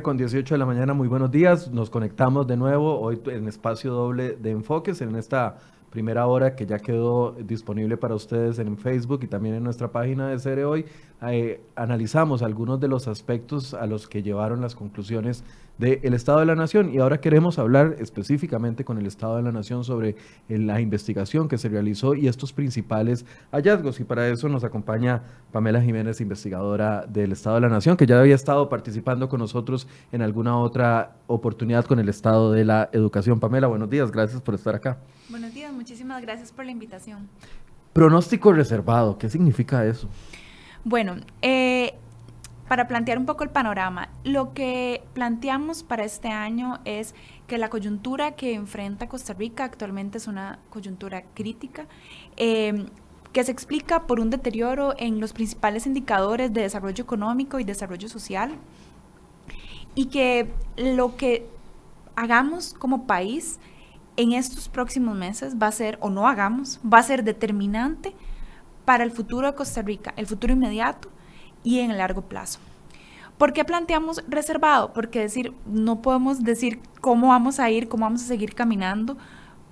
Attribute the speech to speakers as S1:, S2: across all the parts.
S1: 9 con 18 de la mañana, muy buenos días. Nos conectamos de nuevo hoy en espacio doble de enfoques en esta primera hora que ya quedó disponible para ustedes en Facebook y también en nuestra página de Cere Hoy. Eh, analizamos algunos de los aspectos a los que llevaron las conclusiones del Estado de la Nación y ahora queremos hablar específicamente con el Estado de la Nación sobre eh, la investigación que se realizó y estos principales hallazgos y para eso nos acompaña Pamela Jiménez, investigadora del Estado de la Nación, que ya había estado participando con nosotros en alguna otra oportunidad con el Estado de la Educación. Pamela, buenos días, gracias por estar acá.
S2: Buenos días, muchísimas gracias por la invitación.
S1: Pronóstico reservado, ¿qué significa eso?
S2: Bueno, eh, para plantear un poco el panorama, lo que planteamos para este año es que la coyuntura que enfrenta Costa Rica actualmente es una coyuntura crítica. Em, que se explica por un deterioro en los principales indicadores de desarrollo económico y desarrollo social, y que lo que hagamos como país en estos próximos meses va a ser, o no hagamos, va a ser determinante para el futuro de Costa Rica, el futuro inmediato y en el largo plazo. ¿Por qué planteamos reservado? Porque decir, no podemos decir cómo vamos a ir, cómo vamos a seguir caminando.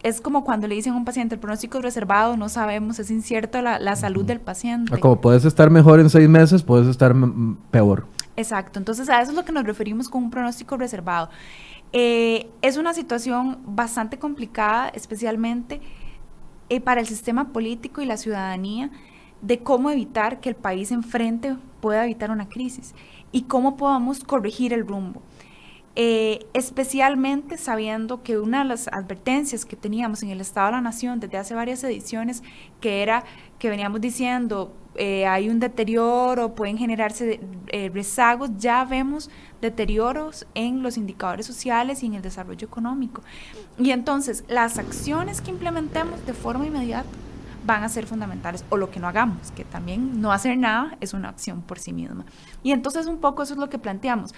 S2: Es como cuando le dicen a un paciente, el pronóstico es reservado, no sabemos, es incierto la, salud del paciente.
S1: Ah, como puedes estar mejor en seis meses, puedes estar peor.
S2: Exacto, entonces a eso es lo que nos referimos con un pronóstico reservado. Eh, es una situación bastante complicada, especialmente eh, para el sistema político y la ciudadanía de cómo evitar que el país enfrente pueda evitar una crisis y cómo podamos corregir el rumbo. Eh, especialmente sabiendo que una de las advertencias que teníamos en el Estado de la Nación desde hace varias ediciones, que era que veníamos diciendo eh, hay un deterioro, pueden generarse eh, rezagos, ya vemos deterioros en los indicadores sociales y en el desarrollo económico. Y entonces las acciones que implementemos de forma inmediata van a ser fundamentales, o lo que no hagamos, que también no hacer nada es una acción por sí misma. Y entonces un poco eso es lo que planteamos.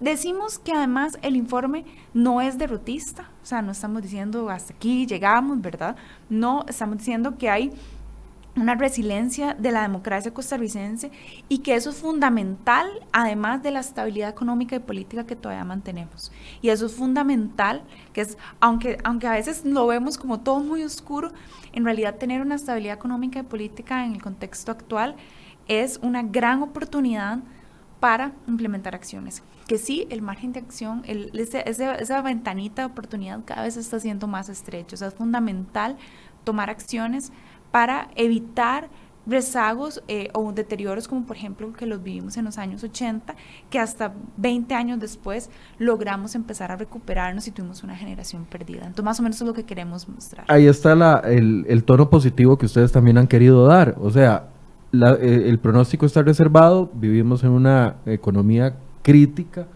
S2: Decimos que además el informe no es derrotista, o sea, no estamos diciendo hasta aquí llegamos, ¿verdad? No, estamos diciendo que hay una resiliencia de la democracia costarricense y que eso es fundamental, además de la estabilidad económica y política que todavía mantenemos. Y eso es fundamental, que es, aunque, aunque a veces lo vemos como todo muy oscuro, en realidad tener una estabilidad económica y política en el contexto actual es una gran oportunidad para implementar acciones. Que sí, el margen de acción, esa ventanita de oportunidad cada vez está siendo más estrecho. O sea, es fundamental tomar acciones para evitar rezagos eh, o deterioros como por ejemplo que los vivimos en los años 80, que hasta 20 años después logramos empezar a recuperarnos y tuvimos una generación perdida. Entonces más o menos es lo que queremos mostrar.
S1: Ahí está la, el, tono positivo que ustedes también han querido dar. O sea, eh, el pronóstico está reservado, vivimos en una economía crítica.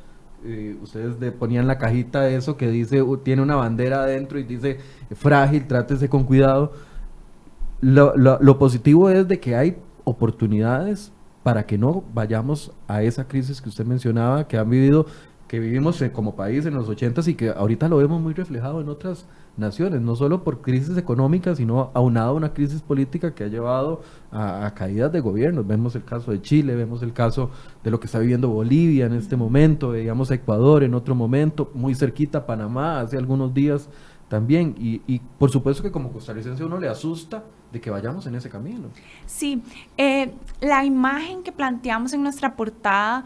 S1: Eh, ustedes ponían la cajita de eso que dice, tiene una bandera adentro y dice frágil, trátese con cuidado lo, lo, positivo es de que hay oportunidades para que no vayamos a esa crisis que usted mencionaba, que han vivido, que vivimos como país en los 80 y que ahorita lo vemos muy reflejado en otras naciones, no solo por crisis económicas, sino aunado a una crisis política que ha llevado a, caídas de gobiernos. Vemos el caso de Chile, vemos el caso de lo que está viviendo Bolivia en este momento, veíamos a Ecuador en otro momento, muy cerquita Panamá hace algunos días también. Y, y por supuesto que como costarricense uno le asusta de que vayamos en ese camino.
S2: Sí, eh, la imagen que planteamos en nuestra portada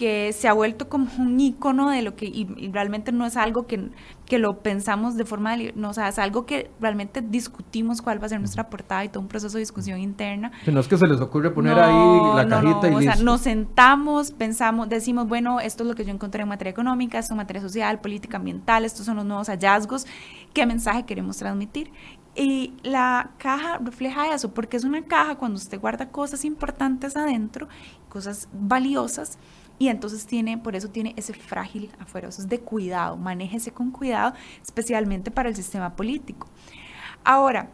S2: que se ha vuelto como un icono de lo que, y, realmente no es algo que, que, lo pensamos de forma, no, o sea, es algo que realmente discutimos cuál va a ser nuestra portada y todo un proceso de discusión interna.
S1: Que no es que se les ocurre poner ahí la cajita y
S2: o Sea, nos sentamos, pensamos, decimos, bueno, esto es lo que yo encontré en materia económica, esto en materia social, política ambiental, estos son los nuevos hallazgos, qué mensaje queremos transmitir. Y la caja refleja eso, porque es una caja cuando usted guarda cosas importantes adentro, cosas valiosas, y entonces tiene, por eso tiene ese frágil afuera, eso es de cuidado, manéjese con cuidado, especialmente para el sistema político. Ahora,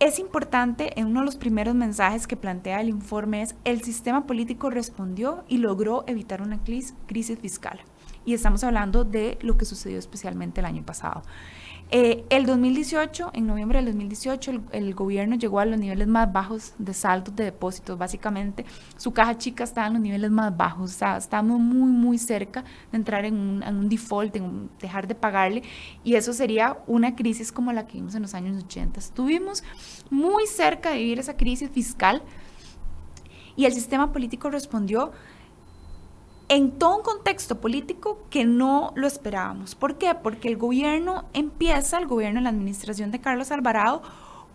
S2: es importante, en uno de los primeros mensajes que plantea el informe es, el sistema político respondió y logró evitar una crisis fiscal. y estamos hablando de lo que sucedió especialmente el año pasado. Eh, el 2018, en noviembre del 2018, el, gobierno llegó a los niveles más bajos de saldos de depósitos. Básicamente, su caja chica estaba en los niveles más bajos. O muy, muy cerca de entrar en un, default, en dejar de pagarle. Y eso sería una crisis como la que vimos en los años 80. Estuvimos muy cerca de vivir esa crisis fiscal y el sistema político respondió en todo un contexto político que no lo esperábamos. ¿Por qué? Porque el gobierno empieza, el gobierno en la administración de Carlos Alvarado,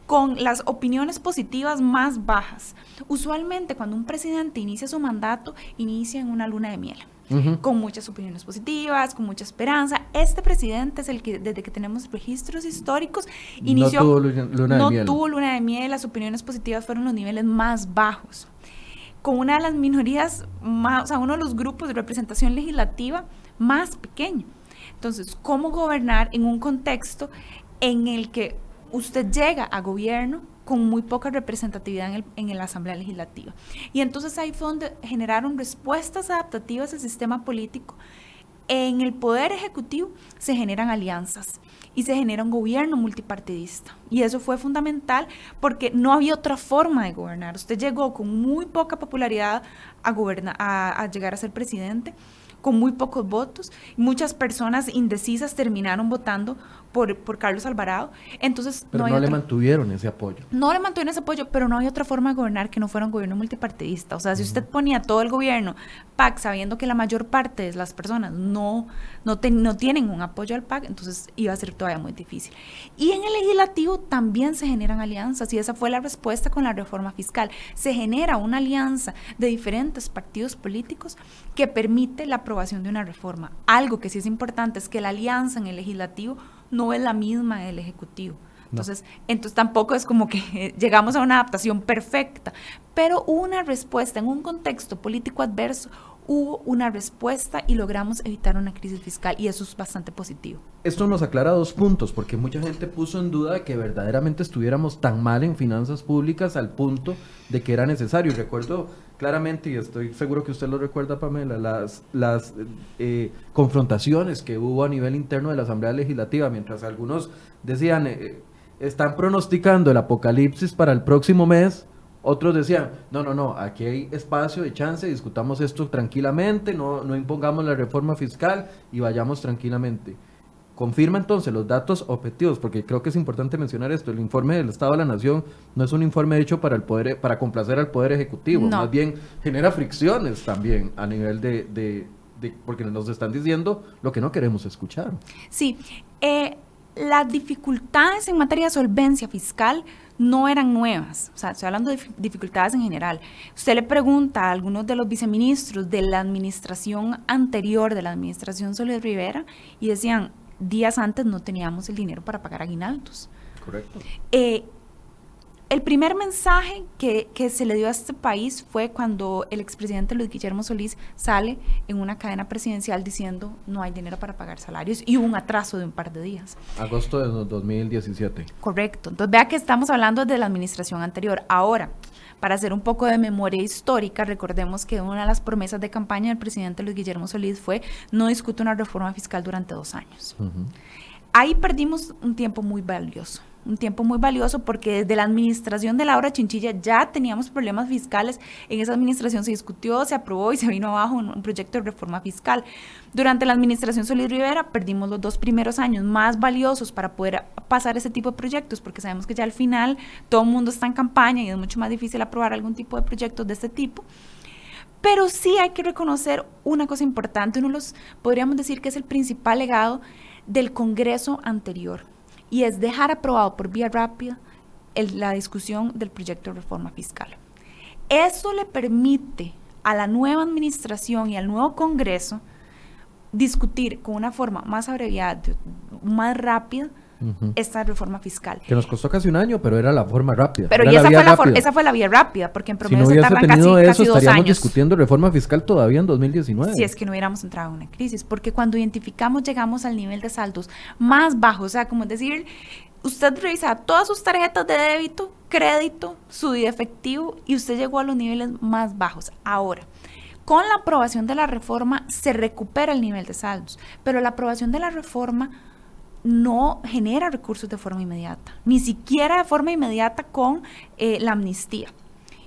S2: con las opiniones positivas más bajas. Usualmente cuando un presidente inicia su mandato, inicia en una luna de miel. con muchas opiniones positivas, con mucha esperanza. Este presidente es el que, desde que tenemos registros históricos, inició... No tuvo luna, de miel. tuvo luna de miel, las opiniones positivas fueron los niveles más bajos con una de las minorías más, o sea, uno de los grupos de representación legislativa más pequeño. Entonces, ¿cómo gobernar en un contexto en el que usted llega a gobierno con muy poca representatividad en, el, en la Asamblea Legislativa? Y entonces ahí fue donde generaron respuestas adaptativas al sistema político. En el Poder Ejecutivo se generan alianzas y se genera un gobierno multipartidista. Y eso fue fundamental porque no había otra forma de gobernar. Usted llegó con muy poca popularidad a, gobernar, a, llegar a ser presidente con muy pocos votos. Muchas personas indecisas terminaron votando por, por Carlos Alvarado. Entonces,
S1: pero no, le mantuvieron ese apoyo.
S2: No le mantuvieron ese apoyo, pero no hay otra forma de gobernar que no fuera un gobierno multipartidista. O sea, si usted ponía todo el gobierno PAC sabiendo que la mayor parte de las personas no, no, no tienen un apoyo al PAC, entonces iba a ser todavía muy difícil. Y en el legislativo también se generan alianzas y esa fue la respuesta con la reforma fiscal. Se genera una alianza de diferentes partidos políticos que permite la aprobación de una reforma. Algo que sí es importante es que la alianza en el legislativo no es la misma del Ejecutivo. Entonces, entonces tampoco es como que llegamos a una adaptación perfecta, pero una respuesta en un contexto político adverso, hubo una respuesta y logramos evitar una crisis fiscal y eso es bastante positivo.
S1: Esto nos aclara dos puntos, porque mucha gente puso en duda que verdaderamente estuviéramos tan mal en finanzas públicas al punto de que era necesario. Recuerdo claramente, y estoy seguro que usted lo recuerda, Pamela, las, las eh, confrontaciones que hubo a nivel interno de la Asamblea Legislativa, mientras algunos decían, eh, están pronosticando el apocalipsis para el próximo mes, otros decían, no, no, no, aquí hay espacio de chance, discutamos esto tranquilamente, no, no impongamos la reforma fiscal y vayamos tranquilamente. Confirma entonces los datos objetivos, porque creo que es importante mencionar esto. El informe del Estado de la Nación no es un informe hecho para el poder, para complacer al poder ejecutivo, más bien genera fricciones también a nivel de, de, porque nos están diciendo lo que no queremos escuchar.
S2: Sí, eh, las dificultades en materia de solvencia fiscal no eran nuevas, o sea, estoy hablando de dificultades en general. Usted le pregunta a algunos de los viceministros de la administración anterior, de la administración Soledad Rivera, y decían, días antes no teníamos el dinero para pagar aguinaldos.
S1: Correcto.
S2: Eh, el primer mensaje que, se le dio a este país fue cuando el expresidente Luis Guillermo Solís sale en una cadena presidencial diciendo no hay dinero para pagar salarios y hubo un atraso de un par de días.
S1: Agosto de 2017.
S2: Correcto. Entonces vea que estamos hablando de la administración anterior. Ahora, para hacer un poco de memoria histórica, recordemos que una de las promesas de campaña del presidente Luis Guillermo Solís fue no discute una reforma fiscal durante dos años. Ahí perdimos un tiempo muy valioso un tiempo muy valioso porque desde la administración de Laura Chinchilla ya teníamos problemas fiscales. En esa administración se discutió, se aprobó y se vino abajo un, proyecto de reforma fiscal. Durante la administración Solís Rivera perdimos los dos primeros años más valiosos para poder pasar ese tipo de proyectos porque sabemos que ya al final todo el mundo está en campaña y es mucho más difícil aprobar algún tipo de proyectos de este tipo. Pero sí hay que reconocer una cosa importante, uno los podríamos decir que es el principal legado del Congreso anterior y es dejar aprobado por vía rápida la discusión del proyecto de reforma fiscal. Eso le permite a la nueva administración y al nuevo Congreso discutir con una forma más abreviada, más rápida, esta reforma fiscal.
S1: Que nos costó casi un año, pero era la forma rápida.
S2: Pero esa, fue la esa fue la vía rápida, porque en promedio
S1: si
S2: no
S1: se tardan casi, eso, casi dos estaríamos discutiendo reforma fiscal todavía en 2019.
S2: Si es que no hubiéramos entrado en una crisis, porque cuando identificamos llegamos al nivel de saldos más bajo, o sea, como decir, usted revisa todas sus tarjetas de débito, crédito, su efectivo, y usted llegó a los niveles más bajos. Ahora, Con la aprobación de la reforma se recupera el nivel de saldos, pero la aprobación de la reforma no genera recursos de forma inmediata, ni siquiera de forma inmediata con eh, la amnistía.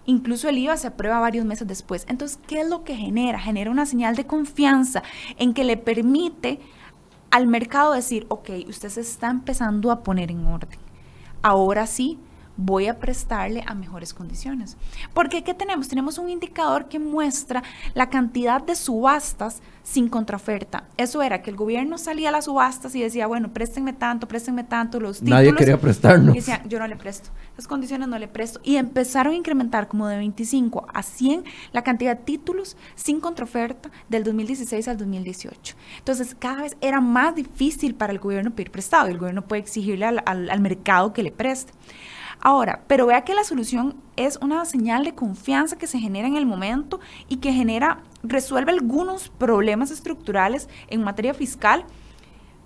S2: Incluso el IVA se aprueba varios meses después. Entonces, ¿qué es lo que genera? Genera una señal de confianza en que le permite al mercado decir, ok, usted se está empezando a poner en orden. Ahora sí, voy a prestarle a mejores condiciones. Porque ¿qué tenemos? Tenemos un indicador que muestra la cantidad de subastas sin contraoferta. Eso era que el gobierno salía a las subastas y decía, bueno, préstenme tanto, préstenme tanto, los títulos.
S1: Nadie quería prestarnos.
S2: Y decía, yo no le presto. Esas condiciones no le presto. Y empezaron a incrementar como de 25 a 100 la cantidad de títulos sin contraoferta del 2016 al 2018. Entonces, cada vez era más difícil para el gobierno pedir prestado y el gobierno puede exigirle al, al mercado que le preste. Ahora, pero vea que la solución es una señal de confianza que se genera en el momento y que genera, resuelve algunos problemas estructurales en materia fiscal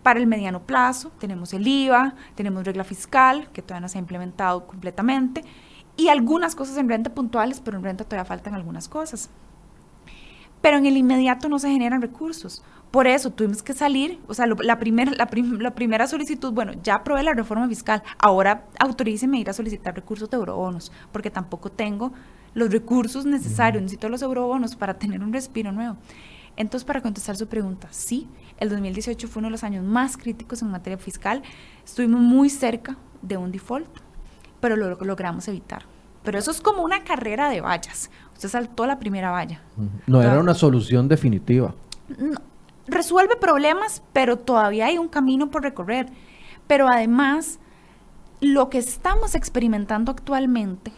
S2: para el mediano plazo. Tenemos el IVA, tenemos regla fiscal, que todavía no se ha implementado completamente, y algunas cosas en renta puntuales, pero en renta todavía faltan algunas cosas. Pero en el inmediato no se generan recursos. Por eso tuvimos que salir, o sea, la, primera la, primera solicitud, bueno, ya aprobé la reforma fiscal, ahora autoríceme ir a solicitar recursos de eurobonos, porque tampoco tengo los recursos necesarios, necesito los eurobonos para tener un respiro nuevo. Entonces, para contestar su pregunta, sí, el 2018 fue uno de los años más críticos en materia fiscal, estuvimos muy cerca de un default, pero lo, lo logramos evitar. Pero eso es como una carrera de vallas. Usted saltó la primera valla.
S1: No era una solución definitiva.
S2: No, resuelve problemas, pero todavía hay un camino por recorrer. Pero además, lo que estamos experimentando actualmente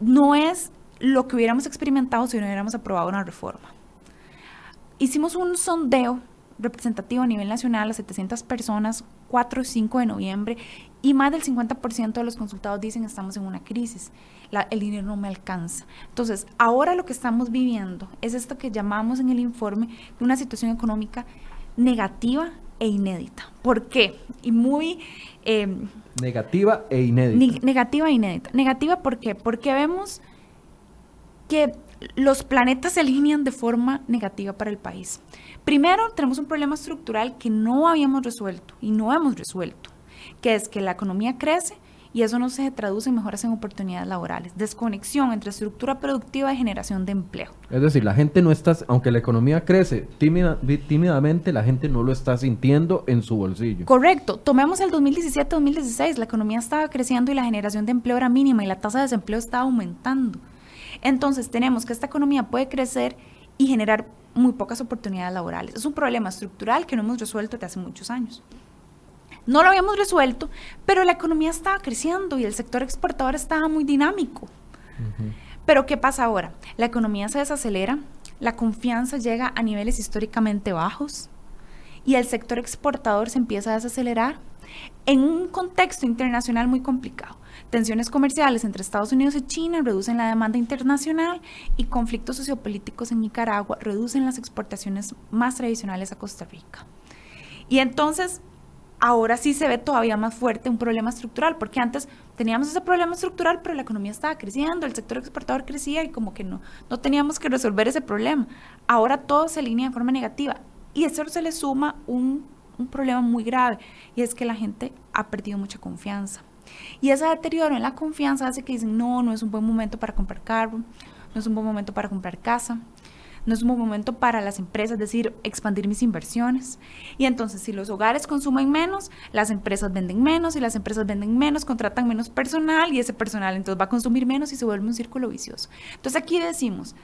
S2: no es lo que hubiéramos experimentado si no hubiéramos aprobado una reforma. Hicimos un sondeo representativo a nivel nacional a 700 personas, 4 o 5 de noviembre, y más del 50% de los consultados dicen estamos en una crisis, el dinero no me alcanza. Entonces, ahora lo que estamos viviendo es esto que llamamos en el informe una situación económica negativa e inédita. ¿Por qué? Y muy...
S1: Em, negativa e inédita.
S2: negativa e inédita. Negativa ¿por qué? Porque vemos que los planetas se alinean de forma negativa para el país. Primero, tenemos un problema estructural que no habíamos resuelto y no hemos resuelto, que es que la economía crece y eso no se traduce en mejoras en oportunidades laborales. Desconexión entre estructura productiva y generación de empleo.
S1: Es decir, la gente no está, aunque la economía crece tímidamente, la gente no lo está sintiendo en su bolsillo.
S2: Correcto. Tomemos el 2017-2016, la economía estaba creciendo y la generación de empleo era mínima y la tasa de desempleo estaba aumentando. Entonces tenemos que esta economía puede crecer y generar muy pocas oportunidades laborales. Es un problema estructural que no hemos resuelto desde hace muchos años. No lo habíamos resuelto, pero la economía estaba creciendo y el sector exportador estaba muy dinámico. Pero ¿qué pasa ahora? La economía se desacelera, la confianza llega a niveles históricamente bajos y el sector exportador se empieza a desacelerar en un contexto internacional muy complicado. Tensiones comerciales entre Estados Unidos y China reducen la demanda internacional y conflictos sociopolíticos en Nicaragua reducen las exportaciones más tradicionales a Costa Rica. Y entonces, ahora sí se ve todavía más fuerte un problema estructural, porque antes teníamos ese problema estructural, pero la economía estaba creciendo, el sector exportador crecía y como que no, no teníamos que resolver ese problema. Ahora todo se alinea de forma negativa. Y eso se le suma un, un problema muy grave, y es que la gente ha perdido mucha confianza. Y ese deterioro en la confianza hace que dicen, no, no es un buen momento para comprar carro, no es un buen momento para comprar casa, no es un buen momento para las empresas, decir, expandir mis inversiones. Y entonces, si los hogares consumen menos, las empresas venden menos, y las empresas venden menos, contratan menos personal, y ese personal entonces va a consumir menos y se vuelve un círculo vicioso. Entonces aquí decimos,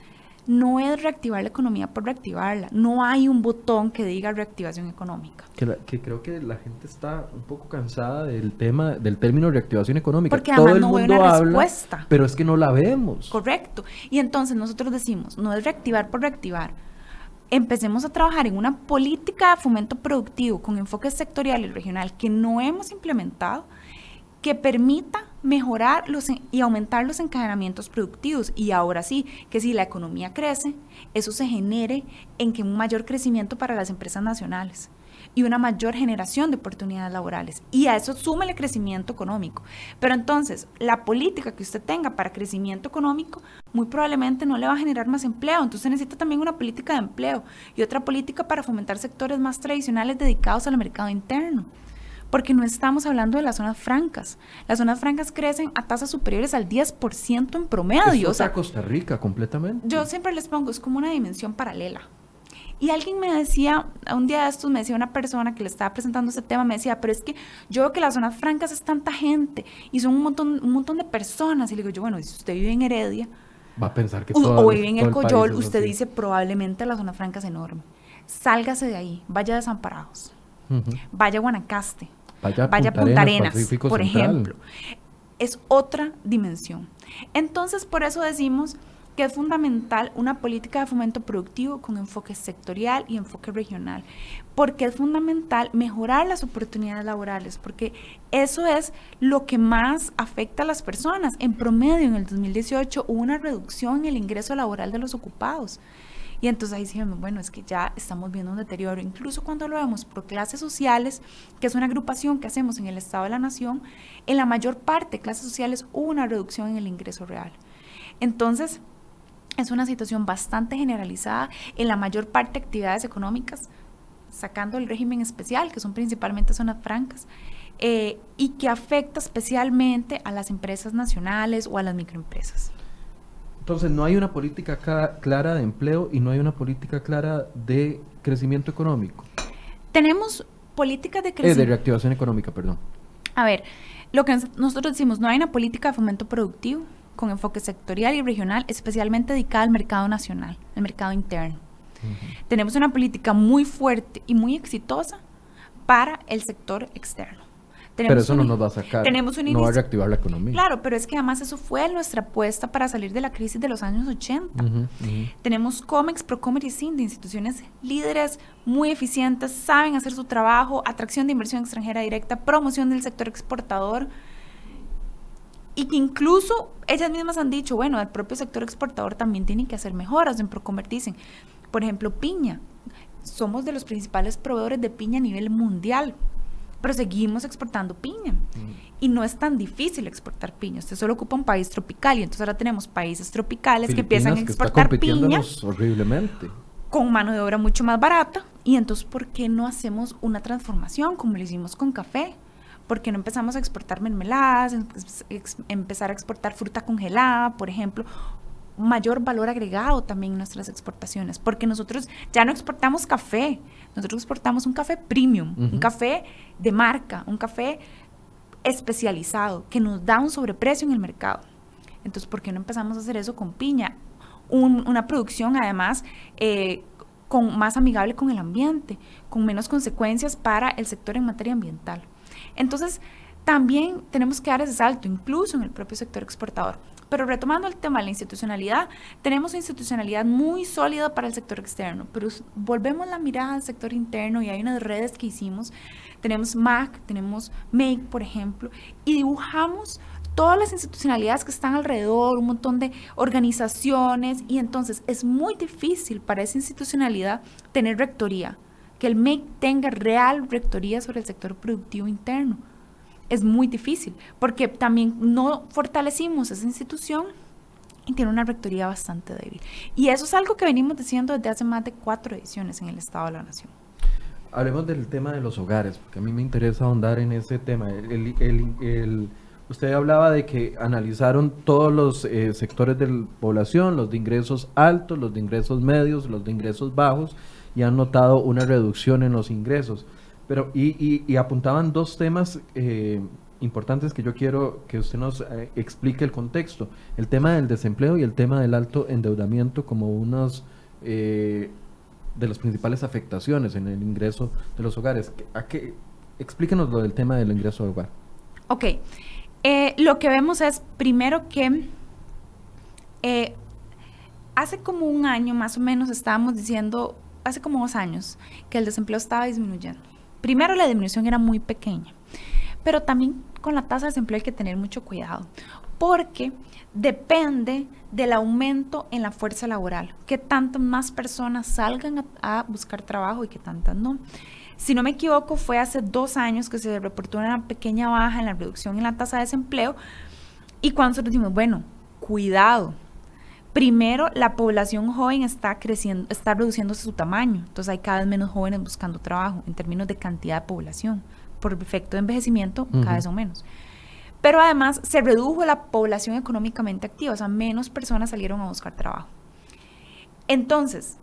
S2: no es reactivar la economía por reactivarla. No hay un botón que diga reactivación económica.
S1: Que, creo que la gente está un poco cansada del tema, del término reactivación económica.
S2: Porque Todo el no mundo una habla, respuesta.
S1: pero es que no la vemos.
S2: Correcto. Y entonces nosotros decimos, no es reactivar por reactivar. Empecemos a trabajar en una política de fomento productivo con enfoque sectorial y regional que no hemos implementado, que permita mejorar los y aumentar los encadenamientos productivos. Y ahora sí, que si la economía crece, eso se genere en que un mayor crecimiento para las empresas nacionales y una mayor generación de oportunidades laborales. Y a eso súmele crecimiento económico. Pero entonces, la política que usted tenga para crecimiento económico muy probablemente no le va a generar más empleo. Entonces necesita también una política de empleo y otra política para fomentar sectores más tradicionales dedicados al mercado interno porque no estamos hablando de las zonas francas. Las zonas francas crecen a tasas superiores al 10% en promedio.
S1: Es Costa Rica completamente.
S2: Yo siempre les pongo, es como una dimensión paralela. Y alguien me decía, un día de estos me decía una persona que le estaba presentando este tema, me decía, pero es que yo veo que las zonas francas es tanta gente y son un montón, un montón de personas. Y le digo yo, bueno, si usted vive en Heredia,
S1: va a pensar que
S2: todo, o vive en el, Coyol, usted dice probablemente la zona franca es enorme. Sálgase de ahí, vaya a Desamparados, vaya a Guanacaste, vaya a Punta, Arenas, por ejemplo. Es otra dimensión. Entonces, por eso decimos que es fundamental una política de fomento productivo con enfoque sectorial y enfoque regional, porque es fundamental mejorar las oportunidades laborales, porque eso es lo que más afecta a las personas. En promedio, en el 2018 hubo una reducción en el ingreso laboral de los ocupados. Y entonces ahí decimos, bueno, es que ya estamos viendo un deterioro. Incluso cuando lo vemos por clases sociales, que es una agrupación que hacemos en el Estado de la Nación, en la mayor parte de clases sociales hubo una reducción en el ingreso real. Entonces, es una situación bastante generalizada en la mayor parte de actividades económicas, sacando el régimen especial, que son principalmente zonas francas, eh, y que afecta especialmente a las empresas nacionales o a las microempresas.
S1: Entonces, no hay una política clara de empleo y no hay una política clara de crecimiento económico.
S2: Tenemos políticas de crecimiento.
S1: Eh, de reactivación económica, perdón.
S2: A ver, lo que nosotros decimos, no hay una política de fomento productivo, con enfoque sectorial y regional, especialmente dedicada al mercado nacional, al mercado interno. Tenemos una política muy fuerte y muy exitosa para el sector externo.
S1: Pero eso no nos va a sacar, tenemos no va a reactivar la economía.
S2: Claro, pero es que además eso fue nuestra apuesta para salir de la crisis de los años 80. Tenemos COMEX, Procomer y SIND, instituciones líderes muy eficientes, saben hacer su trabajo, atracción de inversión extranjera directa, promoción del sector exportador, y que incluso ellas mismas han dicho, bueno, el propio sector exportador también tiene que hacer mejoras en Procomer, dicen, por ejemplo, piña. Somos de los principales proveedores de piña a nivel mundial, pero seguimos exportando piña. Mm. Y no es tan difícil exportar piña. Usted solo ocupa un país tropical y entonces ahora tenemos países tropicales que empiezan a exportar piña.
S1: horriblemente.
S2: Con mano de obra mucho más barata. Y entonces, ¿por qué no hacemos una transformación como lo hicimos con café? porque no empezamos a exportar mermeladas, empezar a exportar fruta congelada, por ejemplo, mayor valor agregado también en nuestras exportaciones, porque nosotros ya no exportamos café, nosotros exportamos un café premium, un café de marca, un café especializado que nos da un sobreprecio en el mercado. Entonces, ¿por qué no empezamos a hacer eso con piña? una producción además eh, con, más amigable con el ambiente, con menos consecuencias para el sector en materia ambiental. Entonces, también tenemos que dar ese salto, incluso en el propio sector exportador. Pero retomando el tema de la institucionalidad, tenemos una institucionalidad muy sólida para el sector externo, pero volvemos la mirada al sector interno y hay unas redes que hicimos. Tenemos MAC, tenemos MAKE, por ejemplo, y dibujamos todas las institucionalidades que están alrededor, un montón de organizaciones, y entonces es muy difícil para esa institucionalidad tener rectoría que el MEC tenga real rectoría sobre el sector productivo interno. Es muy difícil, porque también no fortalecimos esa institución y tiene una rectoría bastante débil. Y eso es algo que venimos diciendo desde hace más de cuatro ediciones en el Estado de la Nación.
S1: Hablemos del tema de los hogares, porque a mí me interesa ahondar en ese tema. usted hablaba de que analizaron todos los eh, sectores de la población, los de ingresos altos, los de ingresos medios, los de ingresos bajos, y han notado una reducción en los ingresos. Pero, y, apuntaban dos temas eh, importantes que yo quiero que usted nos eh, explique el contexto. El tema del desempleo y el tema del alto endeudamiento como unos eh, de las principales afectaciones en el ingreso de los hogares. ¿A qué? Explíquenos lo del tema del ingreso al hogar.
S2: Ok. lo que vemos es, primero que hace como un año más o menos estábamos diciendo hace como dos años que el desempleo estaba disminuyendo. Primero la disminución era muy pequeña, Pero también con la tasa de desempleo hay que tener mucho cuidado, porque depende del aumento en la fuerza laboral, que tantas más personas salgan a, buscar trabajo y que tantas no. Si no me equivoco, fue hace dos años que se reportó una pequeña baja en la reducción en la tasa de desempleo y cuando nosotros decimos, bueno, cuidado, primero la población joven está creciendo, está reduciéndose su tamaño, entonces hay cada vez menos jóvenes buscando trabajo en términos de cantidad de población por efecto de envejecimiento, cada vez son menos. Pero además se redujo la población económicamente activa, o sea, menos personas salieron a buscar trabajo. Entonces,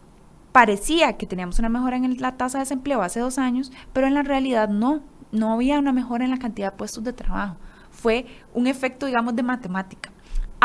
S2: parecía que teníamos una mejora en la tasa de desempleo hace dos años, pero en la realidad no, no había una mejora en la cantidad de puestos de trabajo. Fue un efecto, digamos, de matemática.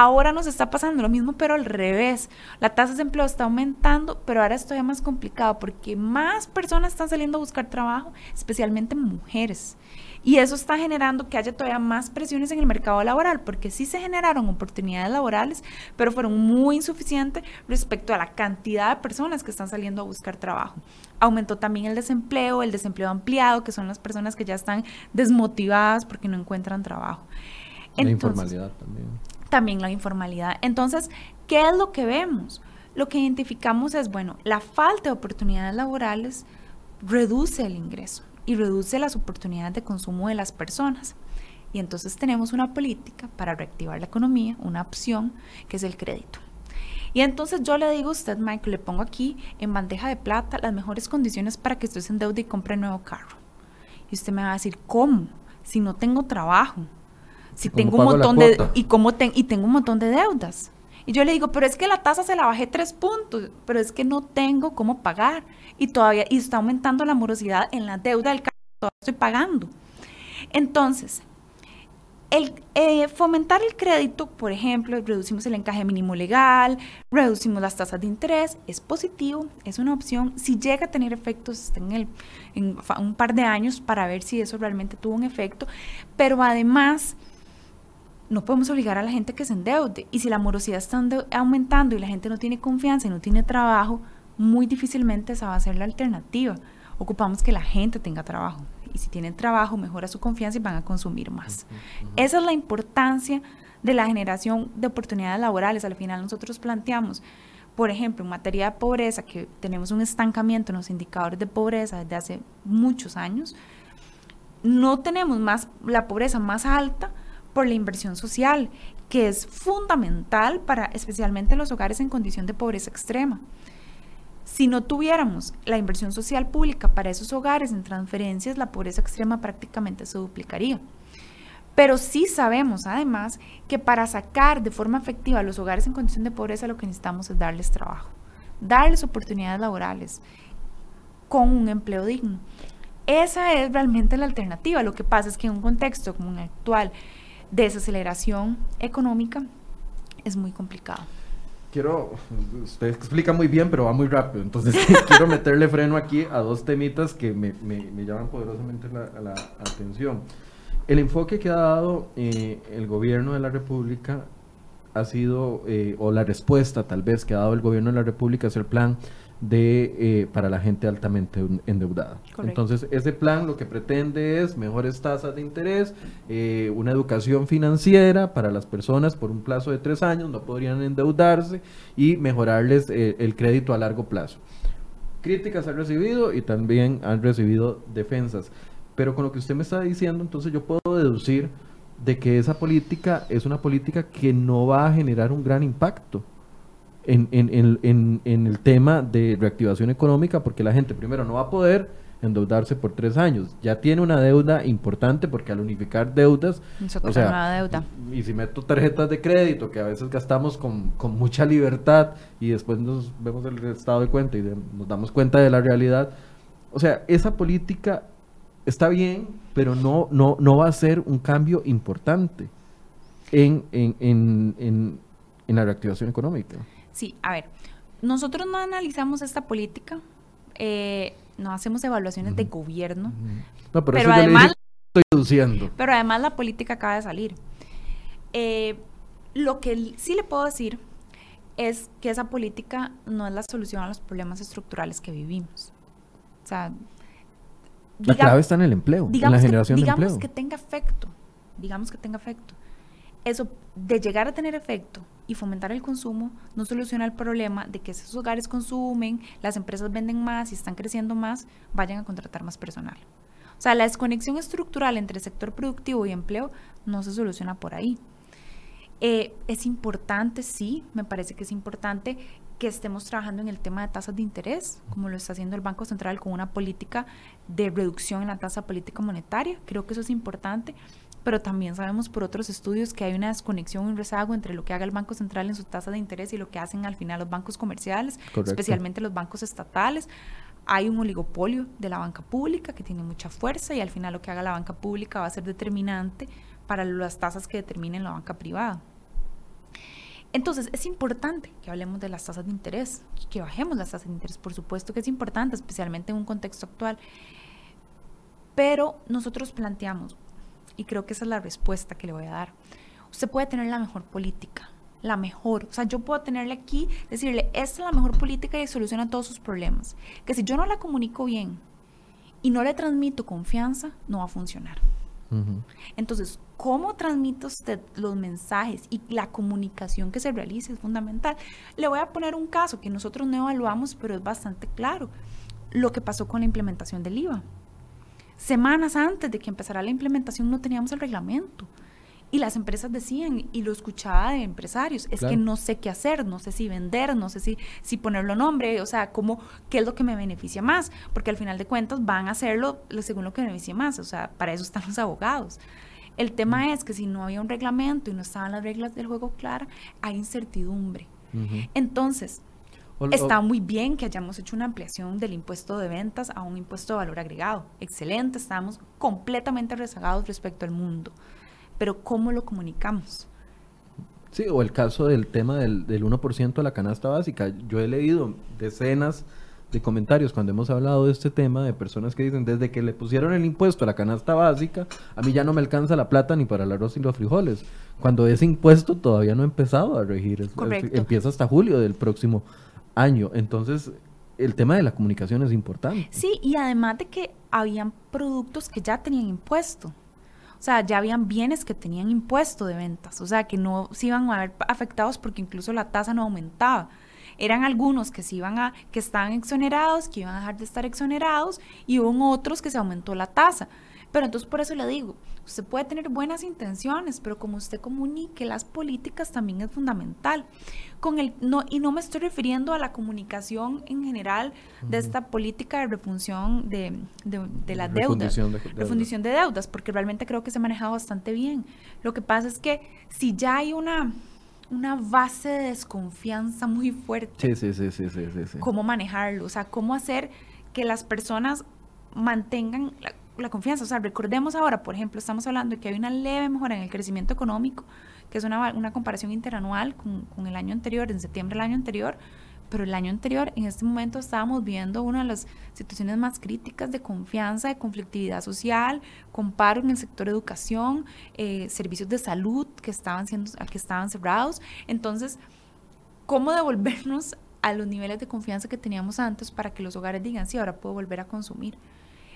S2: Ahora nos está pasando lo mismo, pero al revés. La tasa de desempleo está aumentando, pero ahora es todavía más complicado porque más personas están saliendo a buscar trabajo, especialmente mujeres. Y eso está generando que haya todavía más presiones en el mercado laboral, porque sí se generaron oportunidades laborales, pero fueron muy insuficientes respecto a la cantidad de personas que están saliendo a buscar trabajo. Aumentó también el desempleo, el desempleo ampliado, que son las personas que ya están desmotivadas porque no encuentran trabajo.
S1: la informalidad también
S2: también la informalidad. Entonces, ¿qué es lo que vemos? Lo que identificamos es, bueno, la falta de oportunidades laborales reduce el ingreso y reduce las oportunidades de consumo de las personas. Y entonces tenemos una política para reactivar la economía, una opción que es el crédito. Y entonces yo le digo a usted, Michael, le pongo aquí en bandeja de plata las mejores condiciones para que usted se endeude y compre un nuevo carro. Y usted me va a decir, ¿cómo? Si no tengo trabajo, si tengo un montón de y cómo y tengo un montón de deudas. Y yo le digo, pero es que la tasa se la bajé tres puntos, pero es que no tengo cómo pagar y todavía y está aumentando la morosidad en la deuda del carro que todavía estoy pagando. Entonces, el, eh, fomentar el crédito, por ejemplo, reducimos el encaje mínimo legal, reducimos las tasas de interés, es positivo, es una opción. Si llega a tener efectos en, el, en un par de años para ver si eso realmente tuvo un efecto, pero además no podemos obligar a la gente que se endeude. Y si la morosidad está aumentando y la gente no tiene confianza y no tiene trabajo, muy difícilmente esa va a ser la alternativa. Ocupamos que la gente tenga trabajo. Y si tienen trabajo, mejora su confianza y van a consumir más. Esa es la importancia de la generación de oportunidades laborales. Al final nosotros planteamos, por ejemplo, en materia de pobreza, que tenemos un estancamiento en los indicadores de pobreza desde hace muchos años, no tenemos más la pobreza más alta por la inversión social, que es fundamental para especialmente los hogares en condición de pobreza extrema. Si no tuviéramos la inversión social pública para esos hogares en transferencias, la pobreza extrema prácticamente se duplicaría. Pero sí sabemos, además, que para sacar de forma efectiva a los hogares en condición de pobreza, lo que necesitamos es darles trabajo, darles oportunidades laborales con un empleo digno. Esa es realmente la alternativa. Lo que pasa es que en un contexto como el actual, desaceleración económica es muy complicado.
S1: Quiero, usted explica muy bien, pero va muy rápido, entonces quiero meterle freno aquí a dos temitas que me, me, llaman poderosamente la, atención. El enfoque que ha dado eh, el gobierno de la República ha sido, eh, o la respuesta tal vez que ha dado el gobierno de la República es el plan de eh, para la gente altamente endeudada. Entonces, ese plan lo que pretende es mejores tasas de interés, eh, una educación financiera para las personas por un plazo de tres años, no podrían endeudarse y mejorarles eh, el crédito a largo plazo. Críticas han recibido y también han recibido defensas. Pero con lo que usted me está diciendo, entonces yo puedo deducir de que esa política es una política que no va a generar un gran impacto en, en, en, en, el tema de reactivación económica, porque la gente primero no va a poder endeudarse por tres años. Ya tiene una deuda importante porque al unificar deudas,
S2: o sea, deuda.
S1: y si meto tarjetas de crédito que a veces gastamos con, con, mucha libertad y después nos vemos el estado de cuenta y nos damos cuenta de la realidad, o sea, esa política está bien, pero no, no, no va a ser un cambio importante en, en, en, en la reactivación económica.
S2: Sí, a ver, nosotros no analizamos esta política, eh, no hacemos evaluaciones de gobierno,
S1: no, pero, además estoy deduciendo.
S2: Pero además la política acaba de salir. Eh, lo que sí le puedo decir es que esa política no es la solución a los problemas estructurales que vivimos. O sea,
S1: la clave está en el empleo, en la generación
S2: que,
S1: de empleo.
S2: Digamos que tenga efecto, digamos que tenga efecto. Eso, de llegar a tener efecto y fomentar el consumo, no soluciona el problema de que esos hogares consumen, las empresas venden más y están creciendo más, vayan a contratar más personal. O sea, la desconexión estructural entre sector productivo y empleo no se soluciona por ahí. Eh, es importante, sí, me parece que es importante que estemos trabajando en el tema de tasas de interés, como lo está haciendo el Banco Central con una política de reducción en la tasa política monetaria. Creo que eso es importante, pero también sabemos por otros estudios que hay una desconexión, un rezago entre lo que haga el Banco Central en su tasa de interés y lo que hacen al final los bancos comerciales, especialmente los bancos estatales. Hay un oligopolio de la banca pública que tiene mucha fuerza y al final lo que haga la banca pública va a ser determinante para las tasas que determinen la banca privada. Entonces, es importante que hablemos de las tasas de interés, que bajemos las tasas de interés, por supuesto que es importante, especialmente en un contexto actual. Pero nosotros planteamos, y creo que esa es la respuesta que le voy a dar, usted puede tener la mejor política, la mejor. O sea, yo puedo tenerle aquí, decirle, esta es la mejor política y soluciona todos sus problemas. Que si yo no la comunico bien y no le transmito confianza, no va a funcionar. Entonces, ¿cómo transmite usted los mensajes y la comunicación que se realice es fundamental? Le voy a poner un caso que nosotros no evaluamos, pero es bastante claro. Lo que pasó con la implementación del IVA. Semanas antes de que empezara la implementación no teníamos el reglamento. Y las empresas decían, y lo escuchaba de empresarios, es que no sé qué hacer, no sé si vender, no sé si, si ponerlo nombre, o sea, cómo, qué es lo que me beneficia más, porque al final de cuentas van a hacerlo según lo que me beneficia más, o sea, para eso están los abogados. El tema mm. es que si no había un reglamento y no estaban las reglas del juego claras, hay incertidumbre. Entonces, Está muy bien que hayamos hecho una ampliación del impuesto de ventas a un impuesto de valor agregado. Excelente, estamos completamente rezagados respecto al mundo pero ¿cómo lo comunicamos?
S1: Sí, o el caso del tema del, del 1% de la canasta básica. Yo he leído decenas de comentarios cuando hemos hablado de este tema de personas que dicen, desde que le pusieron el impuesto a la canasta básica, a mí ya no me alcanza la plata ni para el arroz y los frijoles. Cuando ese impuesto todavía no ha empezado a regir. empieza hasta julio del próximo año. Entonces, el tema de la comunicación es importante.
S2: Sí, y además de que habían productos que ya tenían impuesto. O sea, ya habían bienes que tenían impuesto de ventas, o sea, que no se iban a ver afectados porque incluso la tasa no aumentaba. Eran algunos que se iban a, que estaban exonerados, que iban a dejar de estar exonerados, y hubo otros que se aumentó la tasa. Pero entonces por eso le digo, usted puede tener buenas intenciones, pero como usted comunique las políticas también es fundamental. Con el, no, y no me estoy refiriendo a la comunicación en general de esta política de refunción de, de, las deudas, refundición de deudas, porque realmente creo que se ha manejado bastante bien. Lo que pasa es que si ya hay una una base de desconfianza muy fuerte.
S1: Sí, sí, sí, sí, sí,
S2: ¿Cómo manejarlo? O sea, cómo hacer que las personas mantengan la confianza. O sea, recordemos ahora, por ejemplo, estamos hablando de que hay una leve mejora en el crecimiento económico, que es una, una comparación interanual con, con, el año anterior, en septiembre del año anterior, pero el año anterior, en este momento, estábamos viendo una de las situaciones más críticas de confianza, de conflictividad social, con paro en el sector educación, eh, servicios de salud que estaban, siendo, que estaban cerrados. Entonces, ¿cómo devolvernos a los niveles de confianza que teníamos antes para que los hogares digan, sí, ahora puedo volver a consumir?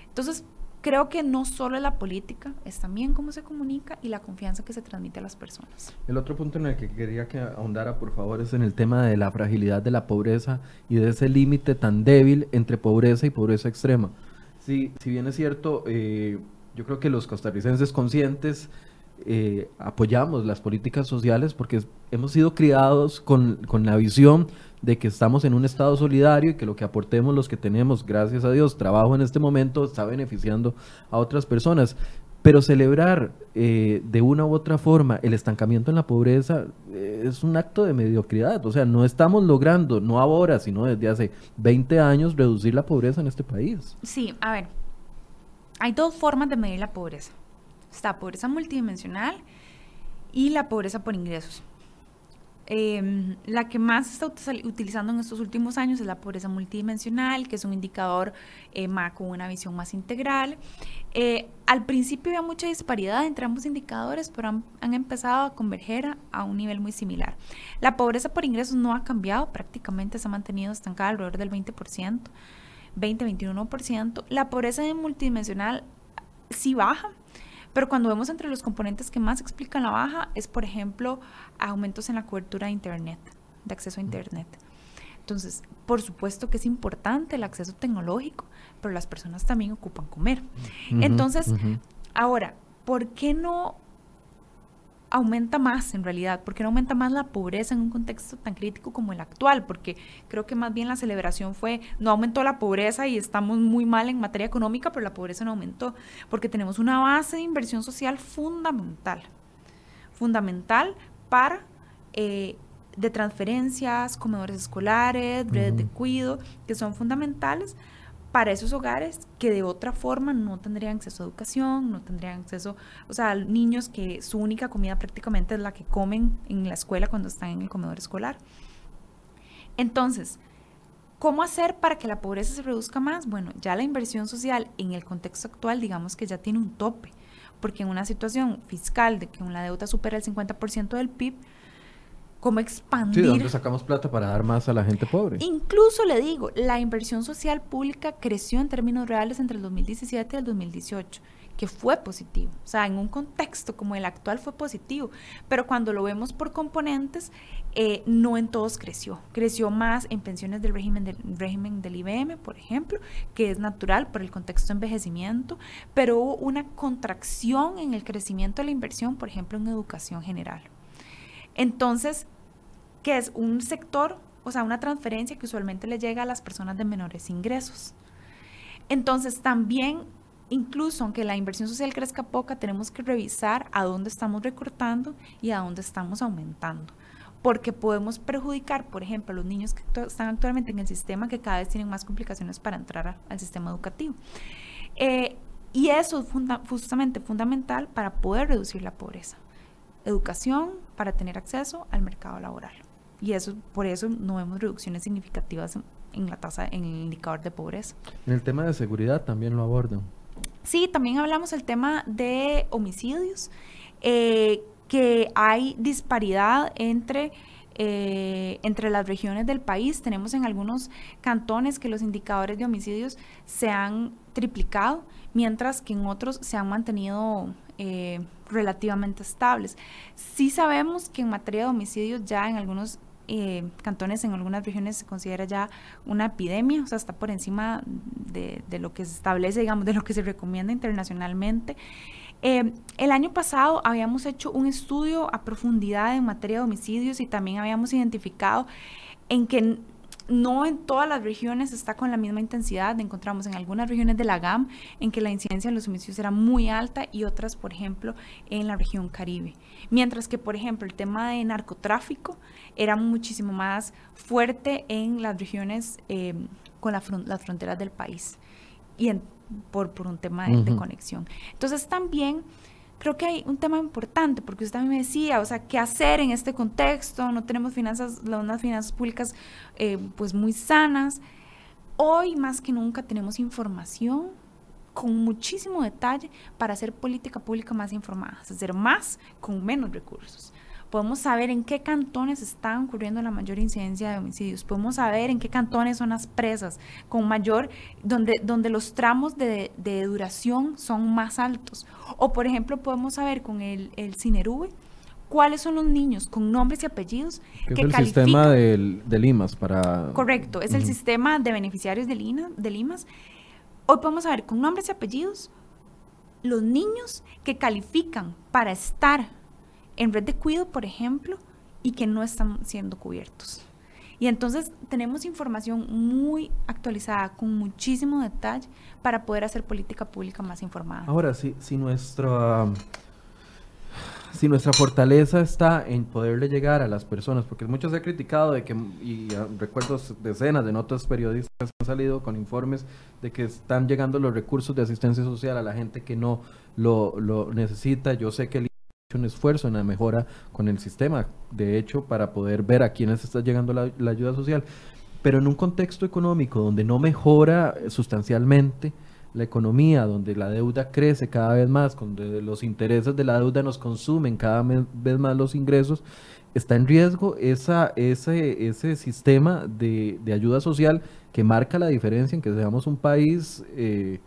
S2: Entonces, creo que no solo es la política, es también cómo se comunica y la confianza que se transmite a las personas.
S1: El otro punto en el que quería que ahondara, por favor, es en el tema de la fragilidad de la pobreza y de ese límite tan débil entre pobreza y pobreza extrema. Sí, si bien es cierto, eh, yo creo que los costarricenses conscientes eh, apoyamos las políticas sociales porque hemos sido criados con, con la visión de que estamos en un estado solidario y que lo que aportemos los que tenemos, gracias a Dios, trabajo en este momento, está beneficiando a otras personas. Pero celebrar eh, de una u otra forma el estancamiento en la pobreza eh, es un acto de mediocridad. O sea, no estamos logrando, no ahora, sino desde hace 20 años, reducir la pobreza en este país.
S2: Sí, a ver, hay dos formas de medir la pobreza. Está pobreza multidimensional y la pobreza por ingresos. Em, la que más se está utilizando en estos últimos años es la pobreza multidimensional, que es un indicador eh, con una visión más integral. Eh, al principio había mucha disparidad entre ambos indicadores, pero han, empezado a converger a un nivel muy similar. La pobreza por ingresos no ha cambiado, prácticamente se ha mantenido estancada alrededor del 20%. 20-21%. La pobreza multidimensional sí baja, pero cuando vemos entre los componentes que más explican la baja es, por ejemplo, aumentos en la cobertura de Internet, de acceso a Internet. Entonces, por supuesto que es importante el acceso tecnológico, pero las personas también ocupan comer. Entonces, ahora, ¿por qué no aumenta más en realidad? ¿Por qué no aumenta más la pobreza en un contexto tan crítico como el actual? Porque creo que más bien la celebración fue, no aumentó la pobreza y estamos muy mal en materia económica, pero la pobreza no aumentó, porque tenemos una base de inversión social fundamental, fundamental para eh, de transferencias, comedores escolares, redes de cuido, que son fundamentales para esos hogares que de otra forma no tendrían acceso a educación, no tendrían acceso, o sea, niños que su única comida prácticamente es la que comen en la escuela cuando están en el comedor escolar. Entonces, ¿cómo hacer para que la pobreza se reduzca más? Bueno, ya la inversión social en el contexto actual, digamos que ya tiene un tope, porque en una situación fiscal de que una deuda supera el 50% del PIB, cómo expandir.
S1: Sí, ¿dónde sacamos plata para dar más a la gente pobre?
S2: Incluso le digo, la inversión social pública creció en términos reales entre el 2017 y el 2018 que fue positivo. O sea, en un contexto como el actual fue positivo, pero cuando lo vemos por componentes, eh, no en todos creció. Creció más en pensiones del régimen, del régimen del IBM, por ejemplo, que es natural por el contexto de envejecimiento, pero hubo una contracción en el crecimiento de la inversión, por ejemplo, en educación general. Entonces, que es un sector, o sea, una transferencia que usualmente le llega a las personas de menores ingresos. Entonces, también, incluso aunque la inversión social crezca poca, tenemos que revisar a dónde estamos recortando y a dónde estamos aumentando. Porque podemos perjudicar, por ejemplo, a los niños que están actualmente en el sistema que cada vez tienen más complicaciones para entrar al sistema educativo. Eh, y eso es justamente fundamental para poder reducir la pobreza. Educación para tener acceso al mercado laboral y eso por eso no vemos reducciones significativas en, la tasa, en el indicador de pobreza.
S1: En el tema de seguridad también lo abordan.
S2: Sí, también hablamos el tema de homicidios, eh, que hay disparidad entre eh, entre las regiones del país. Tenemos en algunos cantones que los indicadores de homicidios se han triplicado, mientras que en otros se han mantenido eh, relativamente estables. Sí sabemos que en materia de homicidios ya en algunos eh, cantones en algunas regiones se considera ya una epidemia, o sea, está por encima de, lo que se establece, digamos, de lo que se recomienda internacionalmente. Eh, el año pasado habíamos hecho un estudio a profundidad en materia de homicidios y también habíamos identificado en que no en todas las regiones está con la misma intensidad. Encontramos en algunas regiones de la GAM en que la incidencia de los homicidios era muy alta y otras, por ejemplo, en la región Caribe. Mientras que, por ejemplo, el tema de narcotráfico era muchísimo más fuerte en las regiones eh, con las fronteras del país y por, un tema de conexión. Entonces también creo que hay un tema importante, porque usted también me decía, o sea, ¿qué hacer en este contexto? No tenemos finanzas, unas finanzas públicas eh, pues muy sanas. Hoy más que nunca tenemos información con muchísimo detalle para hacer política pública más informada, hacer más con menos recursos podemos saber en qué cantones están ocurriendo la mayor incidencia de homicidios, podemos saber en qué cantones son las presas con mayor, donde, donde los tramos de, duración son más altos. O por ejemplo, podemos saber con el, el CINERUBE cuáles son los niños con nombres y apellidos
S1: que, es el sistema de, de, Limas para...
S2: Correcto, es el sistema de beneficiarios de, Lina, de Limas. Hoy podemos saber con nombres y apellidos los niños que califican para estar en red de cuido, por ejemplo, y que no están siendo cubiertos. Y entonces tenemos información muy actualizada, con muchísimo detalle, para poder hacer política pública más informada.
S1: Ahora, si, nuestra, si nuestra fortaleza está en poderle llegar a las personas, porque mucho se ha criticado de que, y recuerdo decenas de notas periodistas que han salido con informes de que están llegando los recursos de asistencia social a la gente que no lo, lo necesita. Yo sé que el un esfuerzo en la mejora con el sistema, de hecho, para poder ver a quiénes está llegando la, ayuda social. Pero en un contexto económico donde no mejora sustancialmente, la economía, donde la deuda crece cada vez más, donde los intereses de la deuda nos consumen cada vez más los ingresos, está en riesgo esa, ese, ese sistema de, ayuda social que marca la diferencia en que seamos un país eh,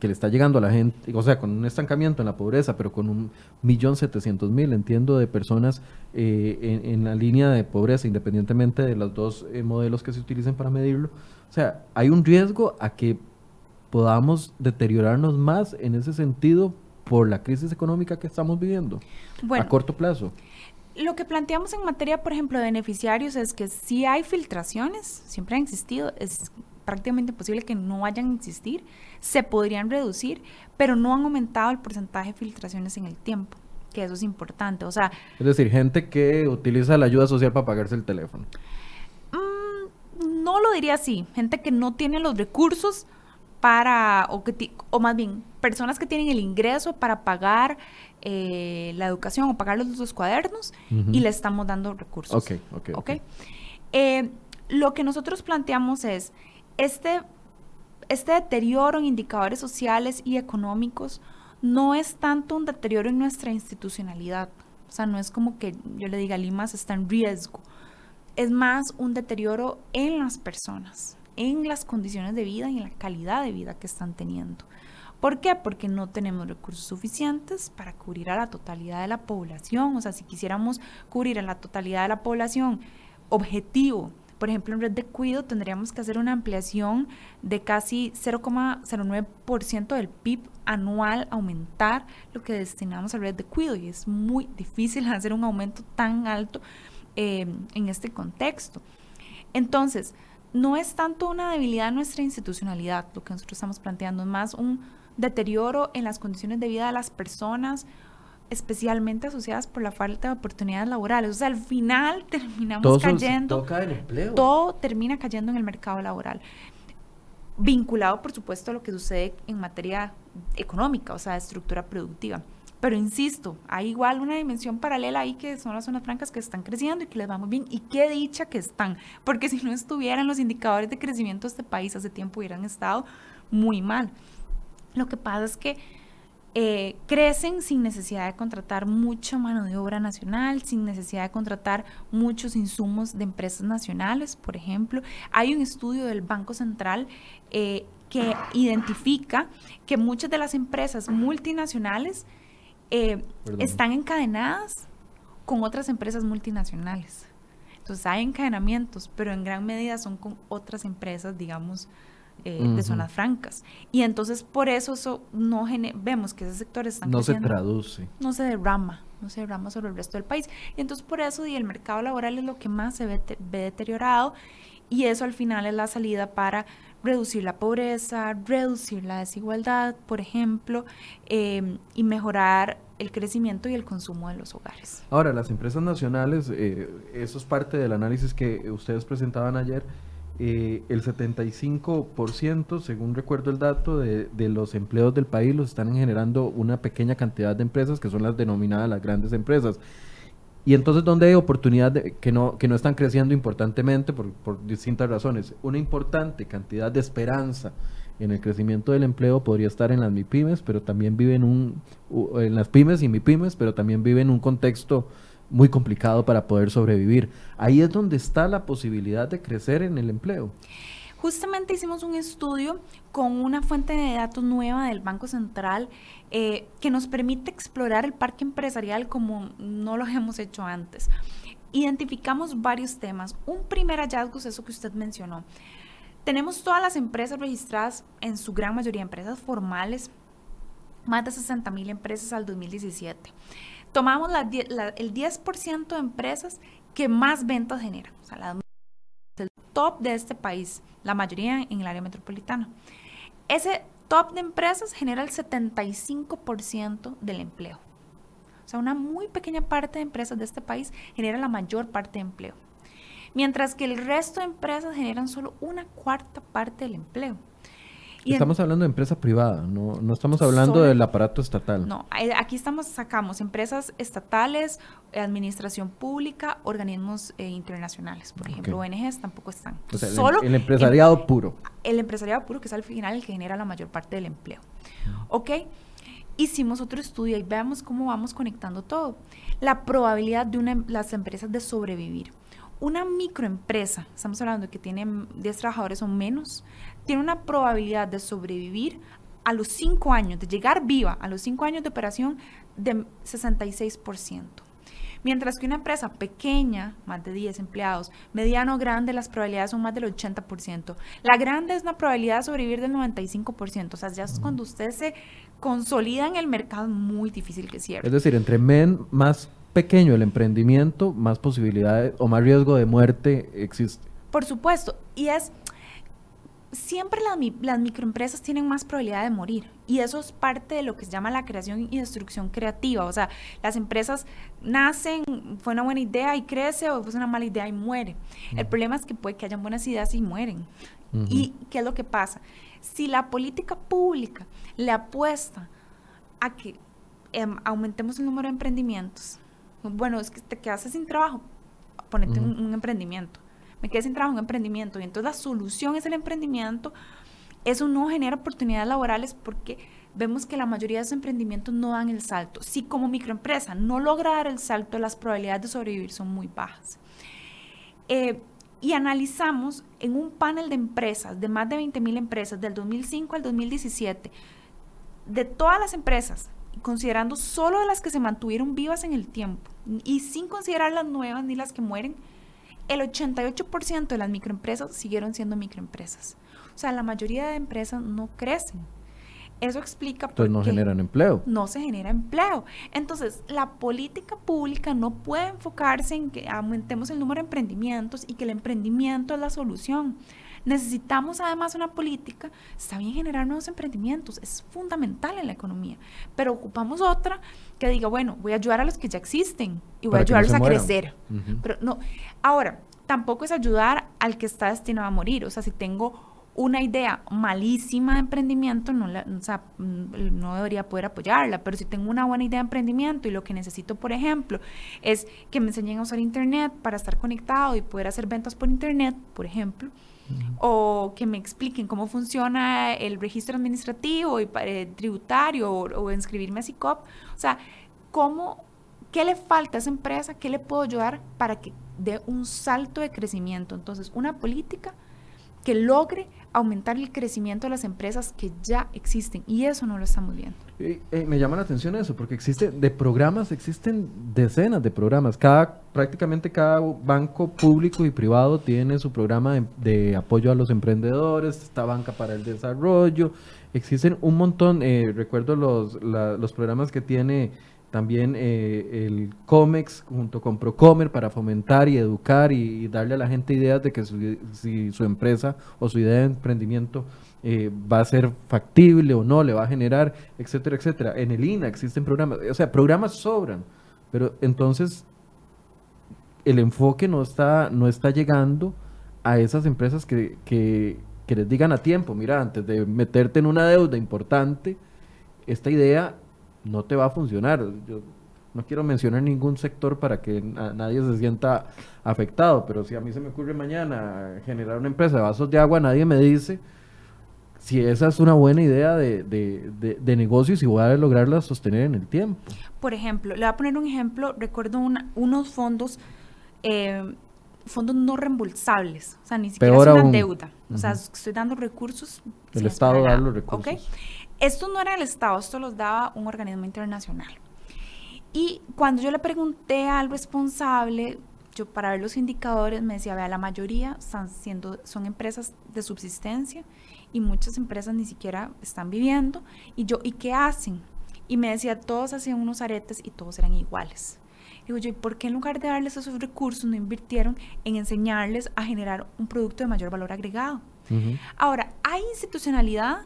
S1: que le está llegando a la gente, o sea, con un estancamiento en la pobreza, pero con un millón setecientos mil, entiendo, de personas eh, en, la línea de pobreza, independientemente de los dos eh, modelos que se utilicen para medirlo. O sea, hay un riesgo a que podamos deteriorarnos más en ese sentido por la crisis económica que estamos viviendo a corto plazo.
S2: Lo que planteamos en materia, por ejemplo, de beneficiarios es que si hay filtraciones, siempre han existido, es prácticamente imposible que no vayan a existir, se podrían reducir, pero no han aumentado el porcentaje de filtraciones en el tiempo, que eso es importante. O sea,
S1: es decir, gente que utiliza la ayuda social para pagarse el teléfono.
S2: Mm, no lo diría así, gente que no tiene los recursos para, o, que o más bien, personas que tienen el ingreso para pagar eh, la educación o pagar los, cuadernos y le estamos dando recursos.
S1: Ok, ok.
S2: okay. Eh, lo que nosotros planteamos es, este, este deterioro en indicadores sociales y económicos no es tanto un deterioro en nuestra institucionalidad. O sea, no es como que yo le diga, Limas está en riesgo. Es más un deterioro en las personas, en las condiciones de vida y en la calidad de vida que están teniendo. ¿Por qué? Porque no tenemos recursos suficientes para cubrir a la totalidad de la población. O sea, si quisiéramos cubrir a la totalidad de la población objetivo, por ejemplo, en red de cuido tendríamos que hacer una ampliación de casi 0,09% del PIB anual, aumentar lo que destinamos a red de cuido. Y es muy difícil hacer un aumento tan alto eh, en este contexto. Entonces, no es tanto una debilidad de nuestra institucionalidad, lo que nosotros estamos planteando, es más un deterioro en las condiciones de vida de las personas, especialmente asociadas por la falta de oportunidades laborales. O sea, al final terminamos cayendo. Todo termina cayendo en el mercado laboral. Vinculado, por supuesto, a lo que sucede en materia económica, o sea, de estructura productiva. Pero insisto, hay igual una dimensión paralela ahí que son las zonas francas que están creciendo y que les va muy bien. Y qué dicha que están, porque si no estuvieran los indicadores de crecimiento de este país hace tiempo hubieran estado muy mal. Lo que pasa es que eh, crecen sin necesidad de contratar mucha mano de obra nacional, sin necesidad de contratar muchos insumos de empresas nacionales, por ejemplo. Hay un estudio del Banco Central eh, que identifica que muchas de las empresas multinacionales eh, están encadenadas con otras empresas multinacionales. Entonces hay encadenamientos, pero en gran medida son con otras empresas, digamos, eh, de zonas francas. Y entonces por eso, eso no vemos que ese sector está
S1: No se traduce.
S2: No se derrama, no se derrama sobre el resto del país. Y entonces por eso y el mercado laboral es lo que más se ve, deteriorado y eso al final es la salida para reducir la pobreza, reducir la desigualdad, por ejemplo, em, y mejorar el crecimiento y el consumo de los hogares.
S1: Ahora, las empresas nacionales, eh, eso es parte del análisis que ustedes presentaban ayer, eh, el 75%, según recuerdo el dato, de, de, los empleos del país los están generando una pequeña cantidad de empresas que son las denominadas las grandes empresas. Y entonces, ¿dónde hay oportunidades que, no, que no están creciendo importantemente por, por distintas razones? Una importante cantidad de esperanza en el crecimiento del empleo podría estar en las MIPIMES, pero también vive en un, en las pymes y MIPIMES, pero también vive en un contexto muy complicado para poder sobrevivir. Ahí es donde está la posibilidad de crecer en el empleo.
S2: Justamente hicimos un estudio con una fuente de datos nueva del Banco Central eh, que nos permite explorar el parque empresarial como no lo hemos hecho antes. Identificamos varios temas. Un primer hallazgo es eso que usted mencionó. Tenemos todas las empresas registradas, en su gran mayoría empresas formales, más de 60 mil empresas al 2017 tomamos el 10% de empresas que más ventas generan, o sea, el top de este país, la mayoría en el área metropolitana. Ese top de empresas genera el 75% del empleo. O sea, una muy pequeña parte de empresas de este país genera la mayor parte de empleo. Mientras que el resto de empresas generan solo una cuarta parte del empleo.
S1: Estamos hablando de empresa privada, no, no estamos hablando del aparato estatal.
S2: No, eh, aquí estamos, sacamos empresas estatales, administración pública, organismos eh, internacionales, por ejemplo, ONGs tampoco están.
S1: O sea, Solo el, empresariado puro.
S2: El empresariado puro, que es al final el que genera la mayor parte del empleo. ¿Ok? Hicimos otro estudio y veamos cómo vamos conectando todo. La probabilidad de una, las empresas de sobrevivir. Una microempresa, estamos hablando de que tiene 10 trabajadores o menos, tiene una probabilidad de sobrevivir a los 5 años, de llegar viva a los 5 años de operación de 66%. Mientras que una empresa pequeña, más de 10 empleados, mediano o grande, las probabilidades son más del 80%. La grande es una probabilidad de sobrevivir del 95%. O sea, ya es cuando usted se consolida en el mercado, muy difícil que cierre.
S1: Es decir, entre men más pequeño el emprendimiento, más posibilidades o más riesgo de muerte existe.
S2: Por supuesto. Y es siempre las, las, microempresas tienen más probabilidad de morir y eso es parte de lo que se llama la creación y destrucción creativa. O sea, las empresas nacen, fue una buena idea y crece o fue una mala idea y muere. El problema es que puede que hayan buenas ideas y mueren. ¿Y qué es lo que pasa? Si la política pública le apuesta a que em, aumentemos el número de emprendimientos, bueno, es que te quedas sin trabajo, ponete un emprendimiento me quedé sin trabajo en emprendimiento y entonces la solución es el emprendimiento, eso no genera oportunidades laborales porque vemos que la mayoría de esos emprendimientos no dan el salto. Si como microempresa no logra dar el salto, las probabilidades de sobrevivir son muy bajas. Eh, y analizamos en un panel de empresas, de más de 20 mil empresas, del 2005 al 2017, de todas las empresas, considerando solo las que se mantuvieron vivas en el tiempo y sin considerar las nuevas ni las que mueren, el 88% de las microempresas siguieron siendo microempresas. O sea, la mayoría de empresas no crecen. Eso explica
S1: por Entonces no generan empleo.
S2: No se genera empleo. Entonces, la política pública no puede enfocarse en que aumentemos el número de emprendimientos y que el emprendimiento es la solución. Necesitamos además una política, está bien generar nuevos emprendimientos, es fundamental en la economía, pero ocupamos otra que diga, bueno, voy a ayudar a los que ya existen y voy a ayudarlos a crecer. Pero no, ahora, tampoco es ayudar al que está destinado a morir, o sea, si tengo una idea malísima de emprendimiento, no, o sea, no debería poder apoyarla, pero si tengo una buena idea de emprendimiento y lo que necesito, por ejemplo, es que me enseñen a usar Internet para estar conectado y poder hacer ventas por Internet, por ejemplo, o que me expliquen cómo funciona el registro administrativo y eh, tributario o, inscribirme a SICOP. O sea, cómo, qué le falta a esa empresa, qué le puedo ayudar para que dé un salto de crecimiento. Entonces, una política que logre aumentar el crecimiento de las empresas que ya existen y eso no lo estamos viendo.
S1: Eh, me llama la atención eso porque existe de programas existen decenas de programas cada prácticamente cada banco público y privado tiene su programa de, apoyo a los emprendedores esta banca para el desarrollo existen un montón eh, recuerdo los los programas que tiene también eh, el COMEX junto con Procomer para fomentar y educar y, darle a la gente ideas de que su, si su empresa o su idea de emprendimiento eh, va a ser factible o no, le va a generar, etcétera, etcétera. En el INA existen programas, o sea, programas sobran, pero entonces el enfoque no está, no está llegando a esas empresas que, que, que les digan a tiempo, mira, antes de meterte en una deuda importante, esta idea no te va a funcionar. Yo no quiero mencionar ningún sector para que nadie se sienta afectado, pero si a mí se me ocurre mañana generar una empresa de vasos de agua, nadie me dice si esa es una buena idea de, de, negocio y si voy a lograrla sostener en el tiempo.
S2: Por ejemplo, le voy a poner un ejemplo, recuerdo unos fondos, eh, fondos no reembolsables, o sea, ni siquiera es una deuda, o sea, estoy dando recursos.
S1: El Estado da los recursos.
S2: ¿okay? Esto no era el Estado, esto los daba un organismo internacional. Y cuando yo le pregunté al responsable, yo para ver los indicadores me decía, vea, la mayoría están siendo, son empresas de subsistencia y muchas empresas ni siquiera están viviendo. Y yo, ¿y qué hacen? Y me decía, todos hacían unos aretes y todos eran iguales. Digo yo, ¿y por qué en lugar de darles esos recursos no invirtieron en enseñarles a generar un producto de mayor valor agregado? Ahora, hay institucionalidad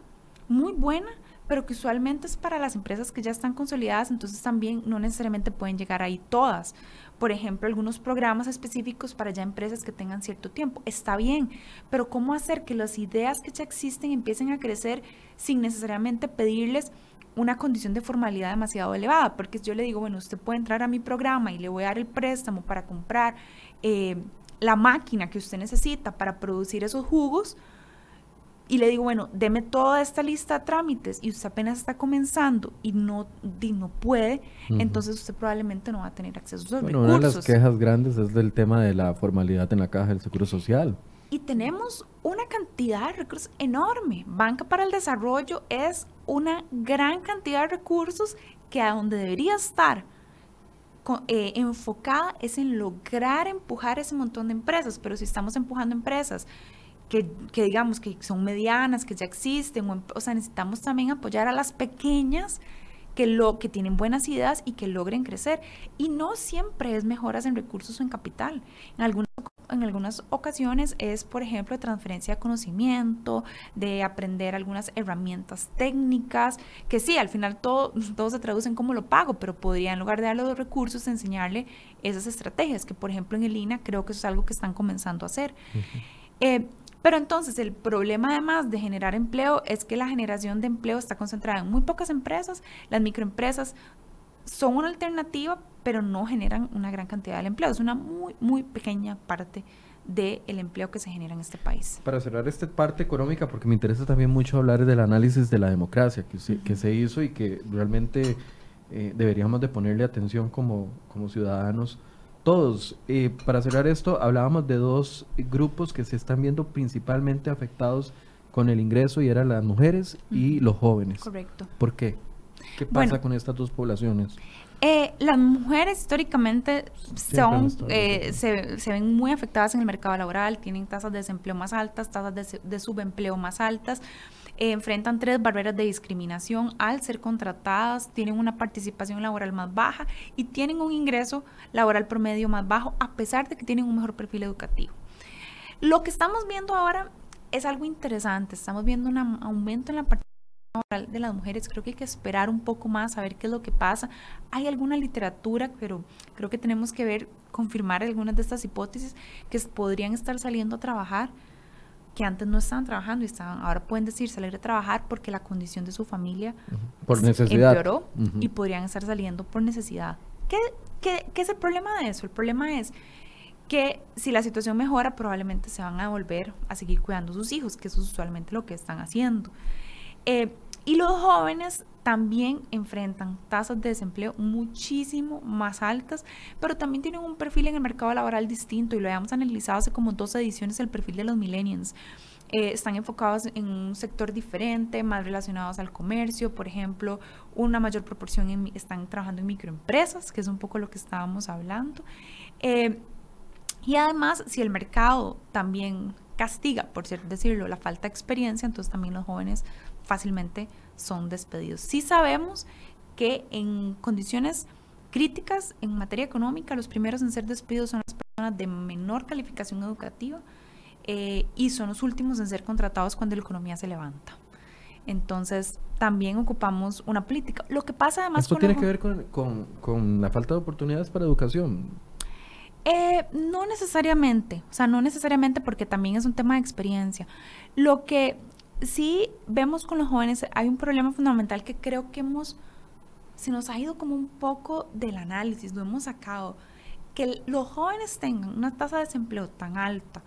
S2: muy buena pero que usualmente es para las empresas que ya están consolidadas, entonces también no necesariamente pueden llegar ahí todas. Por ejemplo, algunos programas específicos para ya empresas que tengan cierto tiempo. Está bien, pero ¿cómo hacer que las ideas que ya existen empiecen a crecer sin necesariamente pedirles una condición de formalidad demasiado elevada? Porque yo le digo, bueno, usted puede entrar a mi programa y le voy a dar el préstamo para comprar eh, la máquina que usted necesita para producir esos jugos, y le digo, bueno, deme toda esta lista de trámites y usted apenas está comenzando y no, no puede, entonces usted probablemente no va a tener acceso a esos
S1: bueno, Una de las quejas grandes es del tema de la formalidad en la caja del Seguro Social.
S2: Y tenemos una cantidad de recursos enorme. Banca para el Desarrollo es una gran cantidad de recursos que a donde debería estar eh, enfocada es en lograr empujar ese montón de empresas, pero si estamos empujando empresas que, digamos que son medianas, que ya existen, o, sea, necesitamos también apoyar a las pequeñas que, lo, que tienen buenas ideas y que logren crecer. Y no siempre es mejoras en recursos o en capital. En algunas, en algunas ocasiones es, por ejemplo, de transferencia de conocimiento, de aprender algunas herramientas técnicas, que sí, al final todo, todo se traduce en cómo lo pago, pero podría en lugar de darle los recursos enseñarle esas estrategias, que por ejemplo en el INA creo que eso es algo que están comenzando a hacer. Pero entonces el problema además de generar empleo es que la generación de empleo está concentrada en muy pocas empresas, las microempresas son una alternativa, pero no generan una gran cantidad de empleo, es una muy, muy pequeña parte del empleo que se genera en este país.
S1: Para cerrar esta parte económica, porque me interesa también mucho hablar del análisis de la democracia que se, que se hizo y que realmente eh, deberíamos de ponerle atención como, como ciudadanos todos. Eh, para cerrar esto, hablábamos de dos grupos que se están viendo principalmente afectados con el ingreso y eran las mujeres y los jóvenes.
S2: Correcto.
S1: ¿Por qué? ¿Qué pasa con estas dos poblaciones?
S2: Eh, las mujeres históricamente son, eh, se, se, ven muy afectadas en el mercado laboral, tienen tasas de desempleo más altas, tasas de, de subempleo más altas enfrentan tres barreras de discriminación al ser contratadas, tienen una participación laboral más baja y tienen un ingreso laboral promedio más bajo a pesar de que tienen un mejor perfil educativo. Lo que estamos viendo ahora es algo interesante, estamos viendo un aumento en la participación laboral de las mujeres, creo que hay que esperar un poco más a ver qué es lo que pasa. Hay alguna literatura, pero creo que tenemos que ver, confirmar algunas de estas hipótesis que podrían estar saliendo a trabajar que antes no estaban trabajando y estaban, ahora pueden decir salir a trabajar porque la condición de su familia
S1: por necesidad.
S2: empeoró y podrían estar saliendo por necesidad. ¿Qué, ¿Qué, qué, es el problema de eso? El problema es que si la situación mejora, probablemente se van a volver a seguir cuidando a sus hijos, que eso es usualmente lo que están haciendo. Eh, y los jóvenes también enfrentan tasas de desempleo muchísimo más altas, pero también tienen un perfil en el mercado laboral distinto y lo habíamos analizado hace como dos ediciones el perfil de los millennials. Eh, están enfocados en un sector diferente, más relacionados al comercio, por ejemplo, una mayor proporción están trabajando en microempresas, que es un poco lo que estábamos hablando. Eh, y además, si el mercado también castiga, por decirlo, la falta de experiencia, entonces también los jóvenes fácilmente son despedidos. Sí sabemos que en condiciones críticas en materia económica, los primeros en ser despedidos son las personas de menor calificación educativa eh, y son los últimos en ser contratados cuando la economía se levanta. Entonces, también ocupamos una política. Lo que pasa además...
S1: ¿Esto tiene que ver con, con, la falta de oportunidades para educación?
S2: Eh, no necesariamente, o sea, no necesariamente porque también es un tema de experiencia. Lo que sí vemos con los jóvenes, hay un problema fundamental que creo que hemos, se nos ha ido como un poco del análisis, lo hemos sacado, que los jóvenes tengan una tasa de desempleo tan alta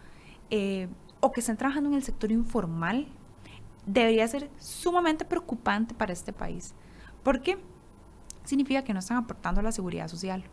S2: eh, o que estén trabajando en el sector informal, debería ser sumamente preocupante para este país. Porque significa que no están aportando a la seguridad social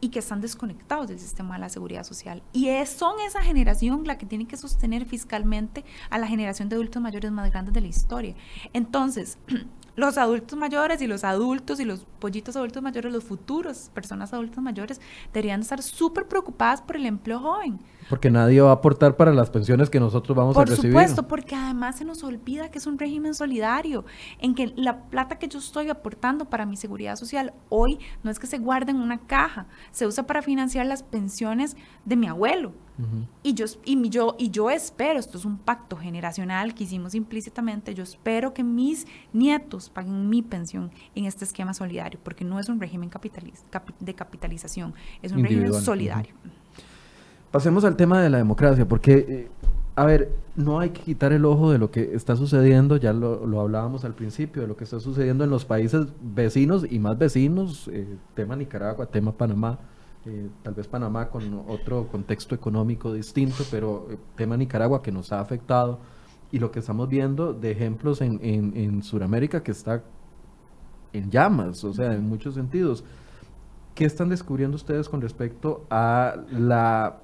S2: y que están desconectados del sistema de la seguridad social. Y es, son esa generación la que tiene que sostener fiscalmente a la generación de adultos mayores más grandes de la historia. Entonces, los adultos mayores y los adultos y los pollitos adultos mayores, los futuros personas adultas mayores, deberían estar súper preocupadas por el empleo joven.
S1: Porque nadie va a aportar para las pensiones que nosotros vamos a recibir.
S2: Por supuesto, porque además se nos olvida que es un régimen solidario, en que la plata que yo estoy aportando para mi seguridad social hoy no es que se guarde en una caja, se usa para financiar las pensiones de mi abuelo y, yo, y, yo, y yo espero, esto es un pacto generacional que hicimos implícitamente, yo espero que mis nietos paguen mi pensión en este esquema solidario, porque no es un régimen de capitalización, es un régimen solidario.
S1: Pasemos al tema de la democracia, porque, eh, a ver, no hay que quitar el ojo de lo que está sucediendo, ya lo, hablábamos al principio, de lo que está sucediendo en los países vecinos y más vecinos, eh, tema Nicaragua, tema Panamá, eh, tal vez Panamá con otro contexto económico distinto, pero tema Nicaragua que nos ha afectado y lo que estamos viendo de ejemplos en, en, en Sudamérica que está en llamas, o sea, en muchos sentidos. ¿Qué están descubriendo ustedes con respecto a la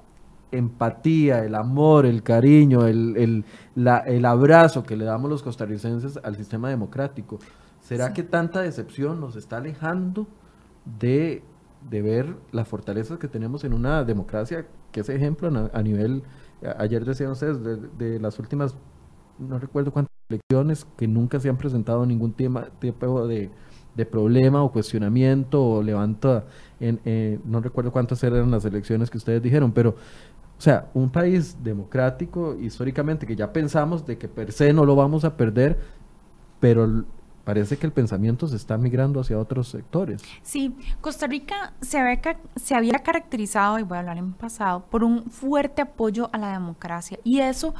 S1: empatía, el amor, el cariño, el, el, abrazo que le damos los costarricenses al sistema democrático. ¿Será que tanta decepción nos está alejando de, ver las fortalezas que tenemos en una democracia que es ejemplo a, nivel, ayer decían ustedes, de, las últimas, no recuerdo cuántas elecciones, que nunca se han presentado ningún tema, tipo de, de problema o cuestionamiento o levanta, en, eh, no recuerdo cuántas eran las elecciones que ustedes dijeron, pero o sea, un país democrático históricamente que ya pensamos de que per se no lo vamos a perder, pero parece que el pensamiento se está migrando hacia otros sectores.
S2: Sí, Costa Rica se había, se había caracterizado, y voy a hablar en pasado, por un fuerte apoyo a la democracia. Y eso